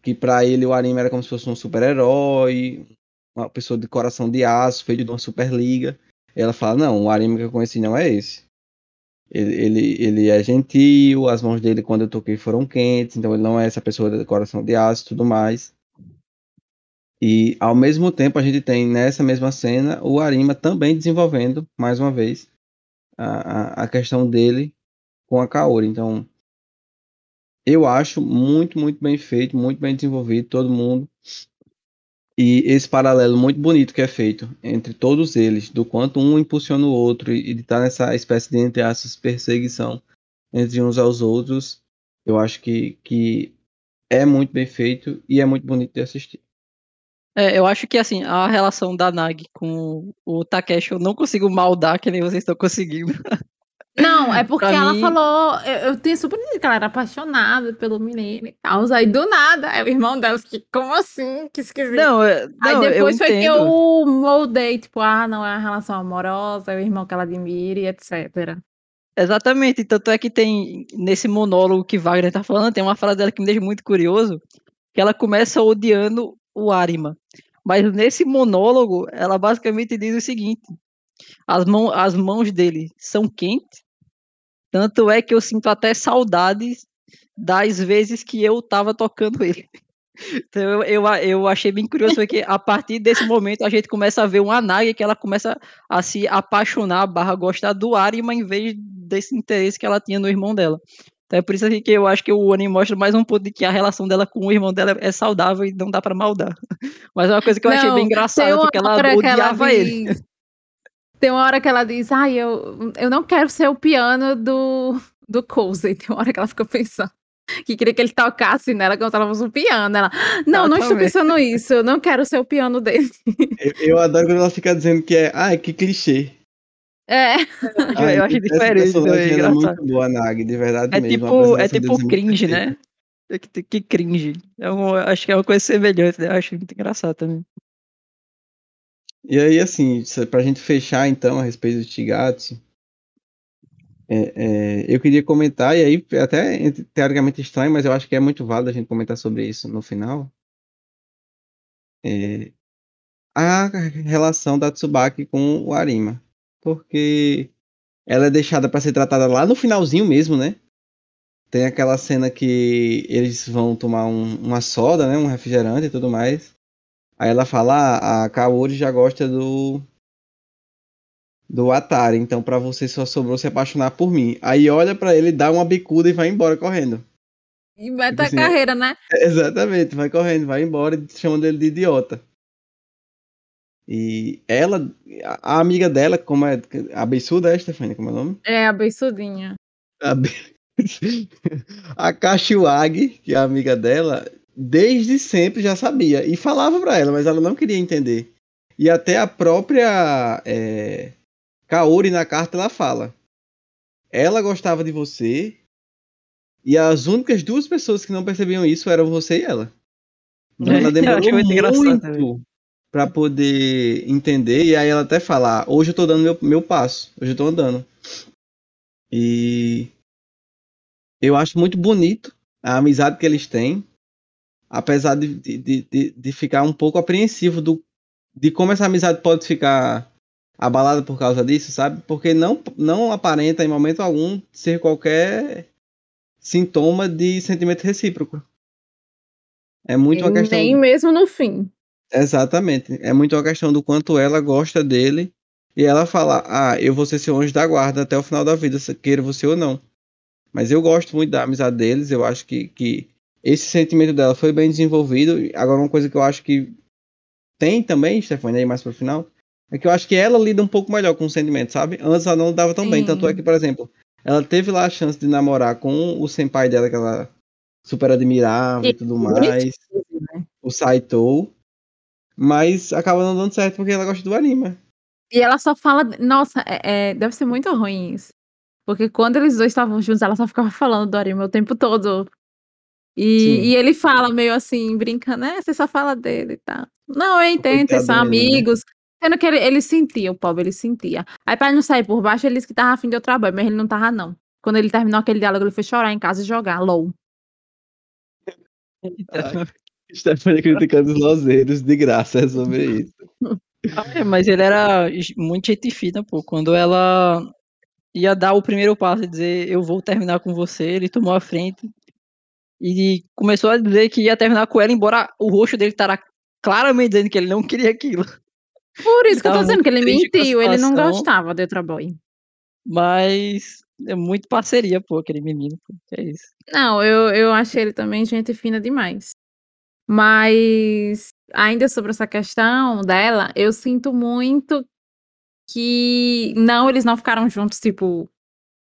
que para ele o Arima era como se fosse um super-herói, uma pessoa de coração de aço, feito de uma superliga. Ela fala: "Não, o Arima que eu conheci não é esse. Ele, ele, ele é gentil, as mãos dele quando eu toquei foram quentes, então ele não é essa pessoa de coração de aço e tudo mais. E ao mesmo tempo a gente tem nessa mesma cena o Arima também desenvolvendo, mais uma vez, a, a, questão dele com a Kaori. Então, eu acho muito, muito bem feito, muito bem desenvolvido, todo mundo. E esse paralelo muito bonito que é feito entre todos eles, do quanto um impulsiona o outro e de estar tá nessa espécie de, entre aspas, perseguição entre uns aos outros, eu acho que, que é muito bem feito e é muito bonito de assistir. É, eu acho que assim, a relação da Nag com o Takeshi eu não consigo maldar que nem vocês estão conseguindo. Não, é porque ela mim... falou. Eu, eu tenho super que ela era apaixonada pelo menino e tal. Aí do nada, é o irmão dela que, como assim? Que esquisito. Não, não aí depois foi entendo. que eu moldei, tipo, ah, não é uma relação amorosa, é o irmão que ela admira e etc. Exatamente, tanto é que tem nesse monólogo que Wagner tá falando, tem uma frase dela que me deixa muito curioso, que ela começa odiando o Arima. Mas nesse monólogo, ela basicamente diz o seguinte: as, mão, as mãos dele são quentes, tanto é que eu sinto até saudades das vezes que eu tava tocando ele. Então eu, eu, achei bem curioso porque a partir desse momento a gente começa a ver uma Nagi que ela começa a se apaixonar, barra gostar do Arima em vez desse interesse que ela tinha no irmão dela. Então é por isso que eu acho que o anime mostra mais um ponto de que a relação dela com o irmão dela é saudável e não dá para maldar. Mas é uma coisa que eu não, achei bem engraçada, porque ela odiava ela ele. Tem uma hora que ela diz, ai, eu, eu não quero ser o piano do, do Cozy. Tem uma hora que ela fica pensando que queria que ele tocasse nela como se ela fosse um piano. Ela, não, não estou pensando isso, eu não quero ser o piano dele. Eu, eu adoro quando ela fica dizendo que é, ai, que clichê. É. Ah, eu acho diferente. É, é muito boa, Nag, de verdade é mesmo. Tipo, é tipo cringe, né? É que, que cringe. É um, acho que é uma coisa semelhante, né? Eu acho muito engraçado também. E aí, assim, pra gente fechar então a respeito do Tigatsu, é, é, eu queria comentar, e aí até teoricamente estranho, mas eu acho que é muito válido a gente comentar sobre isso no final. É, a relação da Tsubaki com o Arima porque ela é deixada para ser tratada lá no finalzinho mesmo, né? Tem aquela cena que eles vão tomar um, uma soda, né? Um refrigerante e tudo mais. Aí ela fala, ah, a Kaori já gosta do do Atari, então para você só sobrou se apaixonar por mim. Aí olha para ele, dá uma bicuda e vai embora correndo. E mete tipo a assim, carreira, né? Exatamente, vai correndo, vai embora e chamando ele de idiota. E ela, a amiga dela, como é. A beiçuda é, Stefania? Como é o nome? É, a beiçudinha. A, a Kashiwagi, que é a amiga dela, desde sempre já sabia. E falava pra ela, mas ela não queria entender. E até a própria é, Kaori na carta ela fala. Ela gostava de você. E as únicas duas pessoas que não percebiam isso eram você e ela. Então ela demorou muito para poder entender. E aí ela até fala: ah, hoje eu tô dando meu, meu passo, hoje eu tô andando. E eu acho muito bonito a amizade que eles têm, apesar de, de, de, de ficar um pouco apreensivo do, de como essa amizade pode ficar abalada por causa disso, sabe? Porque não, não aparenta em momento algum ser qualquer sintoma de sentimento recíproco. É muito uma questão. Nem mesmo no fim. Exatamente. É muito uma questão do quanto ela gosta dele e ela fala: Ah, eu vou ser seu anjo da guarda até o final da vida, queira você ou não. Mas eu gosto muito da amizade deles, eu acho que, que esse sentimento dela foi bem desenvolvido. Agora, uma coisa que eu acho que tem também, Stefania, aí mais pro final, é que eu acho que ela lida um pouco melhor com o sentimento, sabe? Antes ela não dava tão Sim. bem. Tanto é que, por exemplo, ela teve lá a chance de namorar com o senpai dela, que ela super admirava e, e tudo mais. Né? O Saito. Mas acaba não dando certo porque ela gosta do anime. E ela só fala. Nossa, é, é, deve ser muito ruim isso. Porque quando eles dois estavam juntos, ela só ficava falando do anime o tempo todo. E, e ele fala meio assim, brincando, né? Você só fala dele e tá. tal. Não, eu entendo, vocês são né? amigos. Sendo que ele, ele sentia, o pobre, ele sentia. Aí pra não sair por baixo, ele disse que tava afim de outro trabalho, mas ele não tava, não. Quando ele terminou aquele diálogo, ele foi chorar em casa e jogar, LOL. Stephanie criticando os lozeiros de graça é sobre isso. Ah, é, mas ele era muito gente fina, pô. Quando ela ia dar o primeiro passo e dizer eu vou terminar com você, ele tomou a frente e começou a dizer que ia terminar com ela, embora o rosto dele claramente dizendo que ele não queria aquilo. Por isso que eu tô dizendo que ele mentiu, ele não gostava de outra boy. Mas é muito parceria, pô, aquele menino, pô. Que é isso. Não, eu, eu achei ele também gente fina demais. Mas ainda sobre essa questão dela, eu sinto muito que não, eles não ficaram juntos, tipo,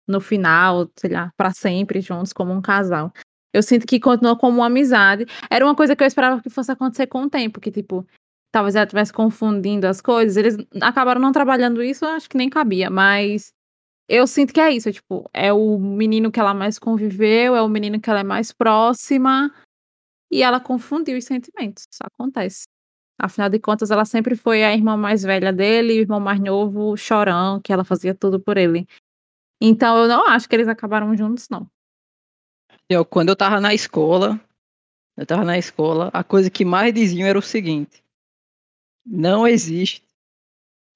no final, sei lá, pra sempre juntos como um casal. Eu sinto que continuou como uma amizade. Era uma coisa que eu esperava que fosse acontecer com o tempo, que tipo, talvez ela estivesse confundindo as coisas. Eles acabaram não trabalhando isso, acho que nem cabia, mas eu sinto que é isso, tipo, é o menino que ela mais conviveu, é o menino que ela é mais próxima, e ela confundiu os sentimentos. Isso acontece. Afinal de contas, ela sempre foi a irmã mais velha dele, o irmão mais novo, chorão, que ela fazia tudo por ele. Então eu não acho que eles acabaram juntos, não. Eu, quando eu tava na escola, eu tava na escola, a coisa que mais diziam era o seguinte: não existe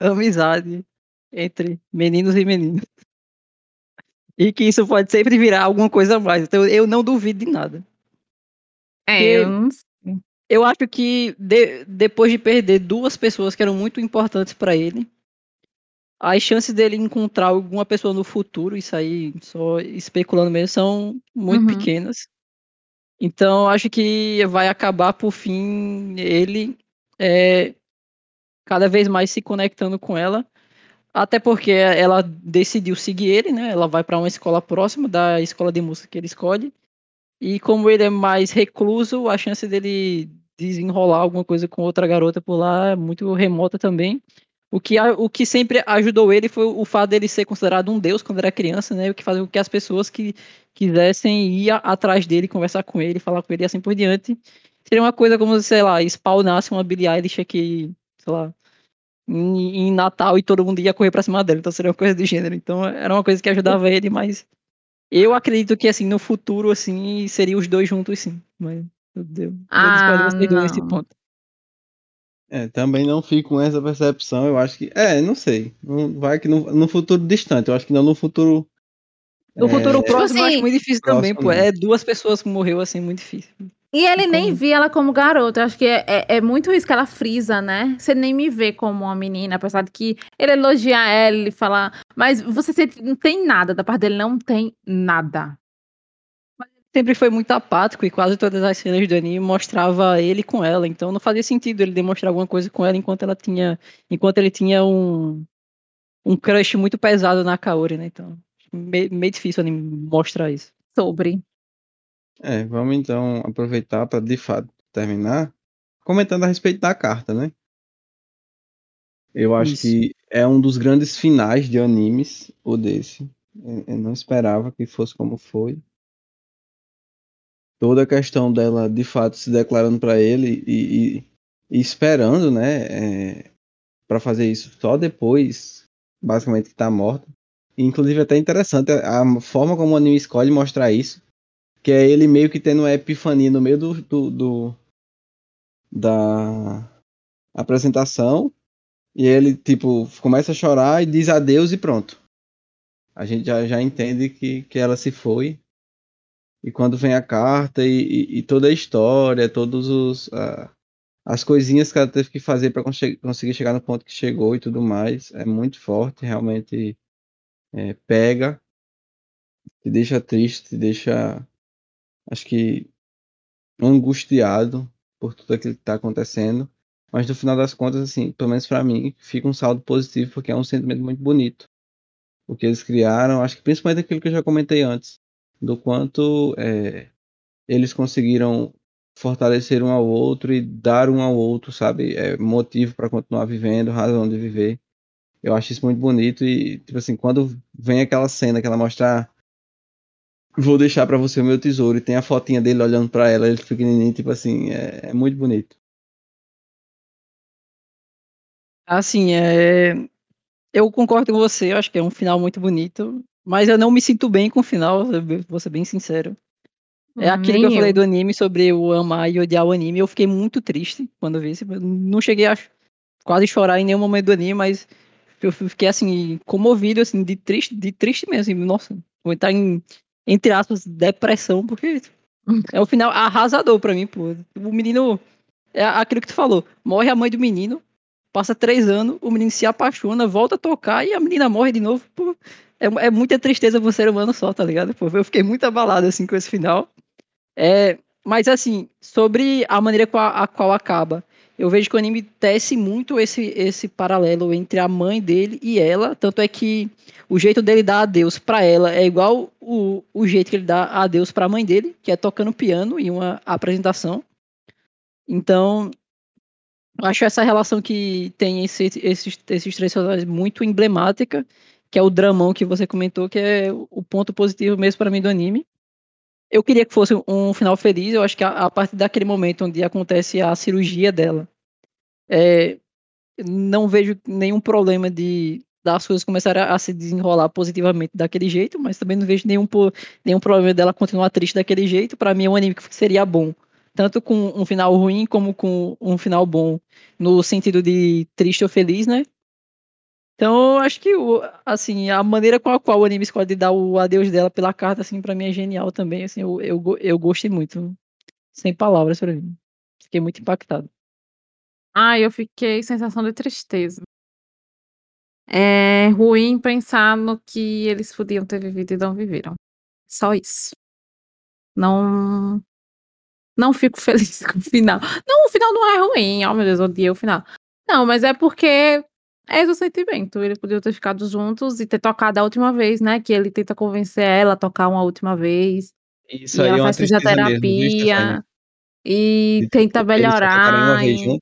amizade entre meninos e meninas. E que isso pode sempre virar alguma coisa a mais. Então eu não duvido de nada. É, eu não sei. Eu acho que de- depois de perder duas pessoas que eram muito importantes pra ele, as chances dele encontrar alguma pessoa no futuro, isso aí só especulando mesmo, são muito Uhum. pequenas. Então acho que vai acabar por fim ele é, cada vez mais se conectando com ela. Até porque ela decidiu seguir ele, né? Ela vai pra uma escola próxima da escola de música que ele escolhe. E como ele é mais recluso, a chance dele desenrolar alguma coisa com outra garota por lá é muito remota também. O que, o que sempre ajudou ele foi o fato dele ser considerado um deus quando era criança, né? O que fazia com que as pessoas que quisessem ir atrás dele, conversar com ele, falar com ele e assim por diante. Seria uma coisa como, sei lá, spawnasse uma Billie Eilish aqui, sei lá, em, em Natal e todo mundo ia correr pra cima dela. Então seria uma coisa do gênero. Então era uma coisa que ajudava ele, mas eu acredito que, assim, no futuro, assim, seria os dois juntos, sim. Mas, meu Deus. Ah, eu discordo vocês nesse não. ponto. É, também não fico com essa percepção. Eu acho que. É, não sei. Não- Vai que no, no futuro distante. Eu acho que não no futuro. No é, futuro próximo, eu acho assim, muito difícil também, pô. É duas pessoas que morreu, assim, muito difícil. E ele nem Como? via ela como garota. Eu acho que é, é, é muito isso que ela frisa, né? Você nem me vê como uma menina, apesar de que ele elogia ela, ele fala. Mas você sente, não tem nada da parte dele, não tem nada. Sempre foi muito apático e quase todas as cenas do anime mostrava ele com ela. Então não fazia sentido ele demonstrar alguma coisa com ela enquanto ela tinha. Enquanto ele tinha um. Um crush muito pesado na Kaori, né? Então. Meio, meio difícil o anime mostrar isso. Sobre. É, vamos então aproveitar para de fato terminar comentando a respeito da carta, né? Eu acho Isso. que é um dos grandes finais de animes, o desse. Eu, eu não esperava que fosse como foi. Toda a questão dela de fato se declarando para ele e, e- e esperando, né, para fazer isso só depois, basicamente que tá morta. Inclusive é até interessante a, a forma como o anime escolhe mostrar isso, que é ele meio que tendo uma epifania no meio do, do, do- da apresentação e ele tipo começa a chorar e diz adeus e pronto. A gente já, já entende que, que ela se foi. E quando vem a carta e, e- e toda a história, todos os ah, as coisinhas que ela teve que fazer para conseguir chegar no ponto que chegou e tudo mais, é muito forte, realmente é, pega, te deixa triste, te deixa, acho que angustiado por tudo aquilo que está acontecendo. Mas no final das contas, assim, pelo menos para mim, fica um saldo positivo porque é um sentimento muito bonito. O que eles criaram, acho que principalmente aquilo que eu já comentei antes, do quanto é, eles conseguiram fortalecer um ao outro e dar um ao outro, sabe, é, motivo para continuar vivendo, razão de viver. Eu acho isso muito bonito e, tipo assim, quando vem aquela cena que ela mostra "Ah, vou deixar para você o meu tesouro e tem a fotinha dele olhando para ela, ele pequenininho, tipo assim, é, é muito bonito. Assim, é... eu concordo com você, eu acho que é um final muito bonito, mas eu não me sinto bem com o final, vou ser bem sincero. É aquilo nem que eu falei eu. do anime sobre o amar e odiar o anime. Eu fiquei muito triste quando vi isso. Não cheguei a quase chorar em nenhum momento do anime, mas eu fiquei assim, comovido, assim, de triste, de triste mesmo. Assim, nossa, vou entrar em, entre aspas, depressão, porque é o final arrasador pra mim, pô. O menino é aquilo que tu falou. Morre a mãe do menino, passa três anos, o menino se apaixona, volta a tocar e a menina morre de novo. Pô, é, é muita tristeza pro ser humano só, tá ligado? Pô, eu fiquei muito abalado assim com esse final. É, mas assim, sobre a maneira com a, a qual acaba, eu vejo que o anime tece muito esse, esse paralelo entre a mãe dele e ela, tanto é que o jeito dele dar adeus para ela é igual o, o jeito que ele dá adeus para a mãe dele, que é tocando piano em uma apresentação. Então, acho essa relação que tem esse, esses, esses três personagens muito emblemática, que é o dramão que você comentou, que é o ponto positivo mesmo para mim do anime. Eu queria que fosse um final feliz, eu acho que a, a partir daquele momento onde acontece a cirurgia dela, é, não vejo nenhum problema de das coisas começarem a, a se desenrolar positivamente daquele jeito, mas também não vejo nenhum, nenhum problema dela continuar triste daquele jeito. Para mim é um anime que seria bom, tanto com um final ruim como com um final bom, no sentido de triste ou feliz, né? Então, acho que assim, a maneira com a qual o anime escolhe dar o adeus dela pela carta, assim, para mim é genial também. Assim, eu, eu, eu gostei muito. Sem palavras para mim. Fiquei muito impactado. Ah, eu fiquei sensação de tristeza. É ruim pensar no que eles podiam ter vivido e não viveram. Só isso. Não. Não fico feliz com o final. Não, o final não é ruim. Oh, meu Deus, odiei o final. Não, mas é porque é do sentimento. Eles podiam ter ficado juntos e ter tocado a última vez, né? Que ele tenta convencer ela a tocar uma última vez. Isso aí ela é faz fisioterapia. E tenta melhorar. E,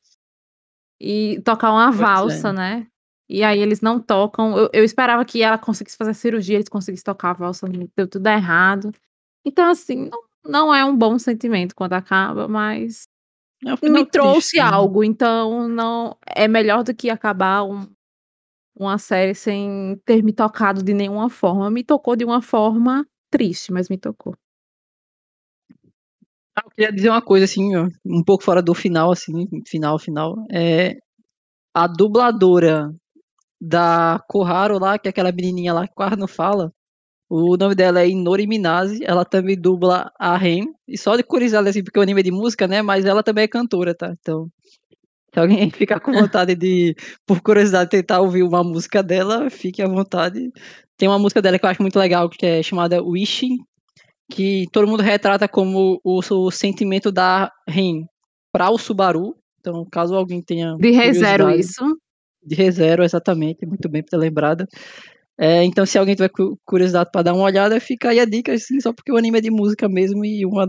e tocar uma pois valsa, é. né? E aí eles não tocam. Eu, eu, esperava que ela conseguisse fazer cirurgia, eles conseguissem tocar a valsa, deu tudo errado. Então, assim, não, não é um bom sentimento quando acaba, mas é me trouxe triste, né? algo. Então, não é melhor do que acabar um, uma série sem ter me tocado de nenhuma forma. Me tocou de uma forma triste, mas me tocou. Ah, eu queria dizer uma coisa assim, ó, um pouco fora do final, assim, final, final. É, a dubladora da Koharu lá, que é aquela menininha lá que quase não fala. O nome dela é Inori Minase, ela também dubla a Ren, e só de curiosidade assim, porque o anime é de música, né, mas ela também é cantora, tá? Então, se alguém ficar com vontade de, por curiosidade, tentar ouvir uma música dela, fique à vontade. Tem uma música dela que eu acho muito legal, que é chamada Wishing, que todo mundo retrata como o, o sentimento da Ren para o Subaru. Então, caso alguém tenha. De ReZero isso de ReZero, exatamente, muito bem ter lembrado. É, então, se alguém tiver curiosidade para dar uma olhada, fica aí a dica, assim, só porque o anime é de música mesmo e uma,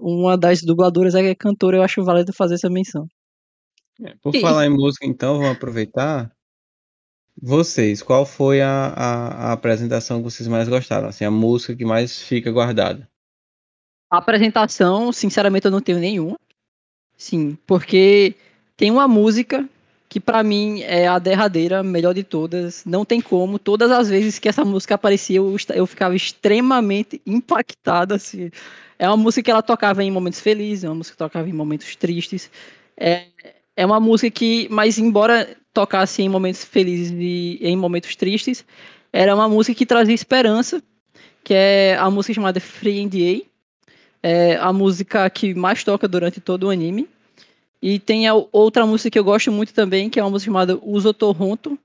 uma das dubladoras é cantora, eu acho válido fazer essa menção. É, por e... falar em música, então, vamos aproveitar. Vocês, qual foi a, a, a, apresentação que vocês mais gostaram? Assim, a música que mais fica guardada? A apresentação, sinceramente, eu não tenho nenhuma. Sim, porque tem uma música que para mim é a derradeira, melhor de todas. Não tem como. Todas as vezes que essa música aparecia, eu, eu ficava extremamente impactada. Assim. É uma música que ela tocava em momentos felizes, é uma música que tocava em momentos tristes. É, é uma música que, mas embora tocasse em momentos felizes e em momentos tristes, era uma música que trazia esperança, que é a música chamada Free NDA. É a música que mais toca durante todo o anime. E tem a outra música que eu gosto muito também, que é uma música chamada Uso Toronto.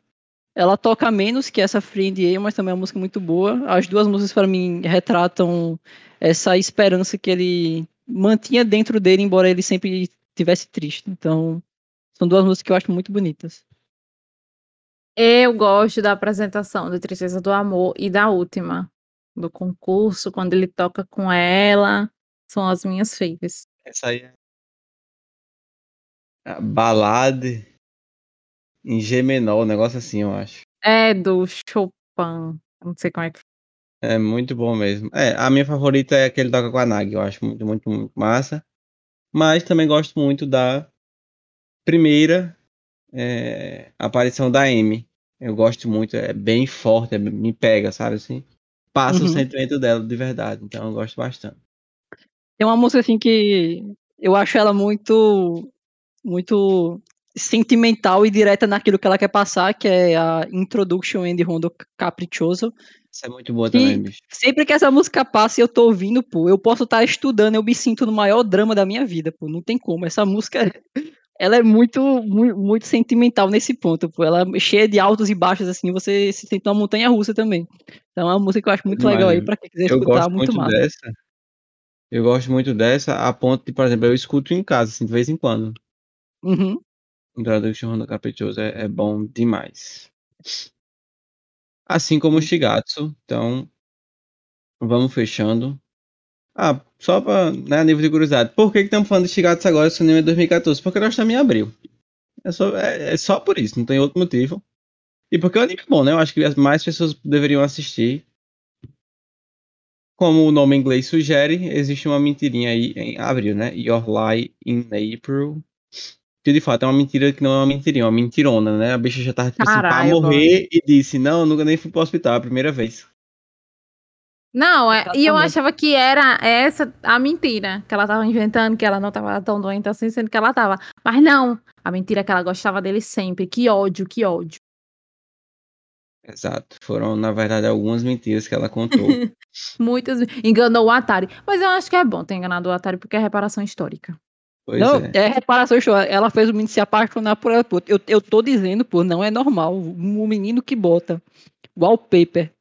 Ela toca menos que essa Free A, mas também é uma música muito boa. As duas músicas, para mim, retratam essa esperança que ele mantinha dentro dele, embora ele sempre estivesse triste. Então, são duas músicas que eu acho muito bonitas. Eu gosto da apresentação de Tristeza do Amor e da última, do concurso, quando ele toca com ela. São as minhas favoritas. Essa aí é balada em G menor, um negócio assim, eu acho. É, do Chopin. Não sei como é que. É muito bom mesmo. É, a minha favorita é aquele toca com a Nag, eu acho muito, muito, muito massa. Mas também gosto muito da primeira é, aparição da M. Eu gosto muito, é bem forte, é, me pega, sabe assim? Passa uhum. o sentimento dela de verdade, então eu gosto bastante. Tem uma música assim que eu acho ela muito muito sentimental e direta naquilo que ela quer passar, que é a Introduction and Rondo Caprichoso. Isso é muito boa também, bicho. Sempre que essa música passa e eu tô ouvindo, pô, eu posso estar tá estudando, eu me sinto no maior drama da minha vida, pô. Não tem como. Essa música, ela é muito, muito, muito sentimental nesse ponto, pô. Ela é cheia de altos e baixos, assim, você se sente uma montanha russa também. Então é uma música que eu acho muito legal aí, pra quem quiser eu escutar, gosto muito, muito massa. dessa. Eu gosto muito dessa, a ponto de, por exemplo, eu escuto em casa, assim, de vez em quando. Uhum. Introduction Rondo Caprichoso é, é bom demais. Assim como o Shigatsu, então vamos fechando. Ah, só para né, nível de curiosidade, por que estamos falando de Shigatsu agora se o anime é 2014? Porque nós estamos em abril. É só, é, é só por isso, não tem outro motivo. E porque o anime é bom, né? Eu acho que mais pessoas deveriam assistir. Como o nome em inglês sugere, existe uma mentirinha aí em abril, né? Your Lie in April. Que de fato é uma mentira que não é uma mentirinha, é uma mentirona, né? A bicha já tava tipo assim, pra Caralho, morrer e disse: Não, eu nunca nem fui pro hospital, é a primeira vez. Não, é, e eu achava que era essa a mentira que ela tava inventando, que ela não tava tão doente assim, sendo que ela tava. Mas não, a mentira é que ela gostava dele sempre. Que ódio, que ódio. Exato. Foram, na verdade, algumas mentiras que ela contou. Muitas. Enganou o Atari. Mas eu acho que é bom ter enganado o Atari porque é reparação histórica. Pois não, é. é. reparação show. Ela fez o menino se apaixonar por ela. Pô. Eu, eu tô dizendo, pô, não é normal. Um menino que bota wallpaper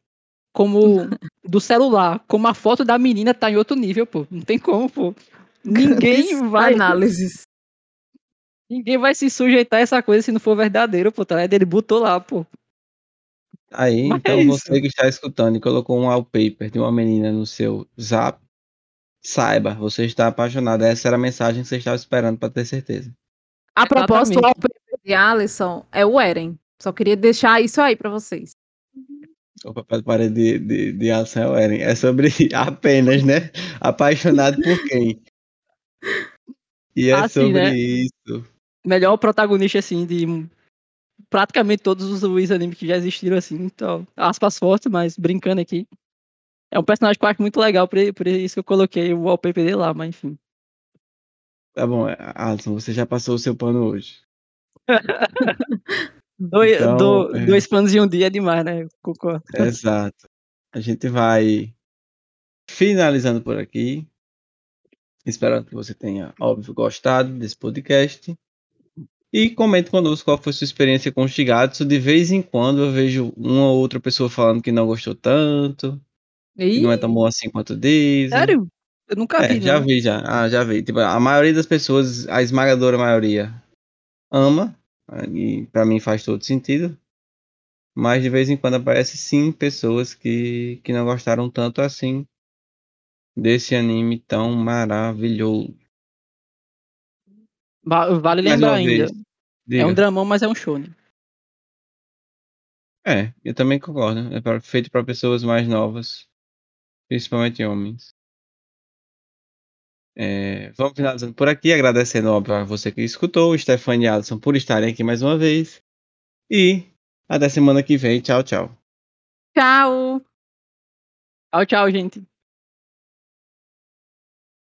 como do celular, como a foto da menina tá em outro nível, pô. Não tem como, pô. Ninguém vai, Análises. ninguém vai se sujeitar a essa coisa se não for verdadeiro, pô. Tá? Ele botou lá, pô. Aí, Mas então é você que está escutando e colocou um wallpaper de uma menina no seu zap, saiba, você está apaixonado. Essa era a mensagem que você estava esperando para ter certeza. A propósito, o de Alisson é o Eren. Só queria deixar isso aí pra vocês. O papel de parede de, de, de Alison é o Eren. É sobre apenas, né? Apaixonado por quem? E é Assim, sobre né? isso. Melhor protagonista, assim, de praticamente todos os, os animes que já existiram, assim. Então, aspas fortes, mas brincando aqui. É um personagem que eu acho muito legal, por, por isso que eu coloquei o wallpaper dele lá, mas enfim. Tá bom, Alisson, você já passou o seu pano hoje. Dois, Então, do- é. dois fãs em um dia é demais, né? Concordo. Exato. A gente vai finalizando por aqui. Esperando que você tenha, óbvio, gostado desse podcast. E comente conosco qual foi sua experiência com o Shigatsu. De vez em quando eu vejo uma ou outra pessoa falando que não gostou tanto, Ih, não é tão bom assim quanto dizem. Sério? Eu nunca É, vi, já não. vi, já. Ah, já vi. Tipo, a maioria das pessoas, a esmagadora maioria, ama. E pra mim faz todo sentido. Mas de vez em quando aparece sim pessoas que, que não gostaram tanto assim desse anime tão maravilhoso. Va- Vale lembrar ainda. É um dramão, mas é um show, né? É, eu também concordo. É feito para pessoas mais novas, principalmente homens. É, vamos finalizando por aqui, agradecendo, óbvio, a você que escutou, o Stefano e Alisson por estarem aqui mais uma vez. E até semana que vem. Tchau, tchau. tchau. Tchau, tchau, gente.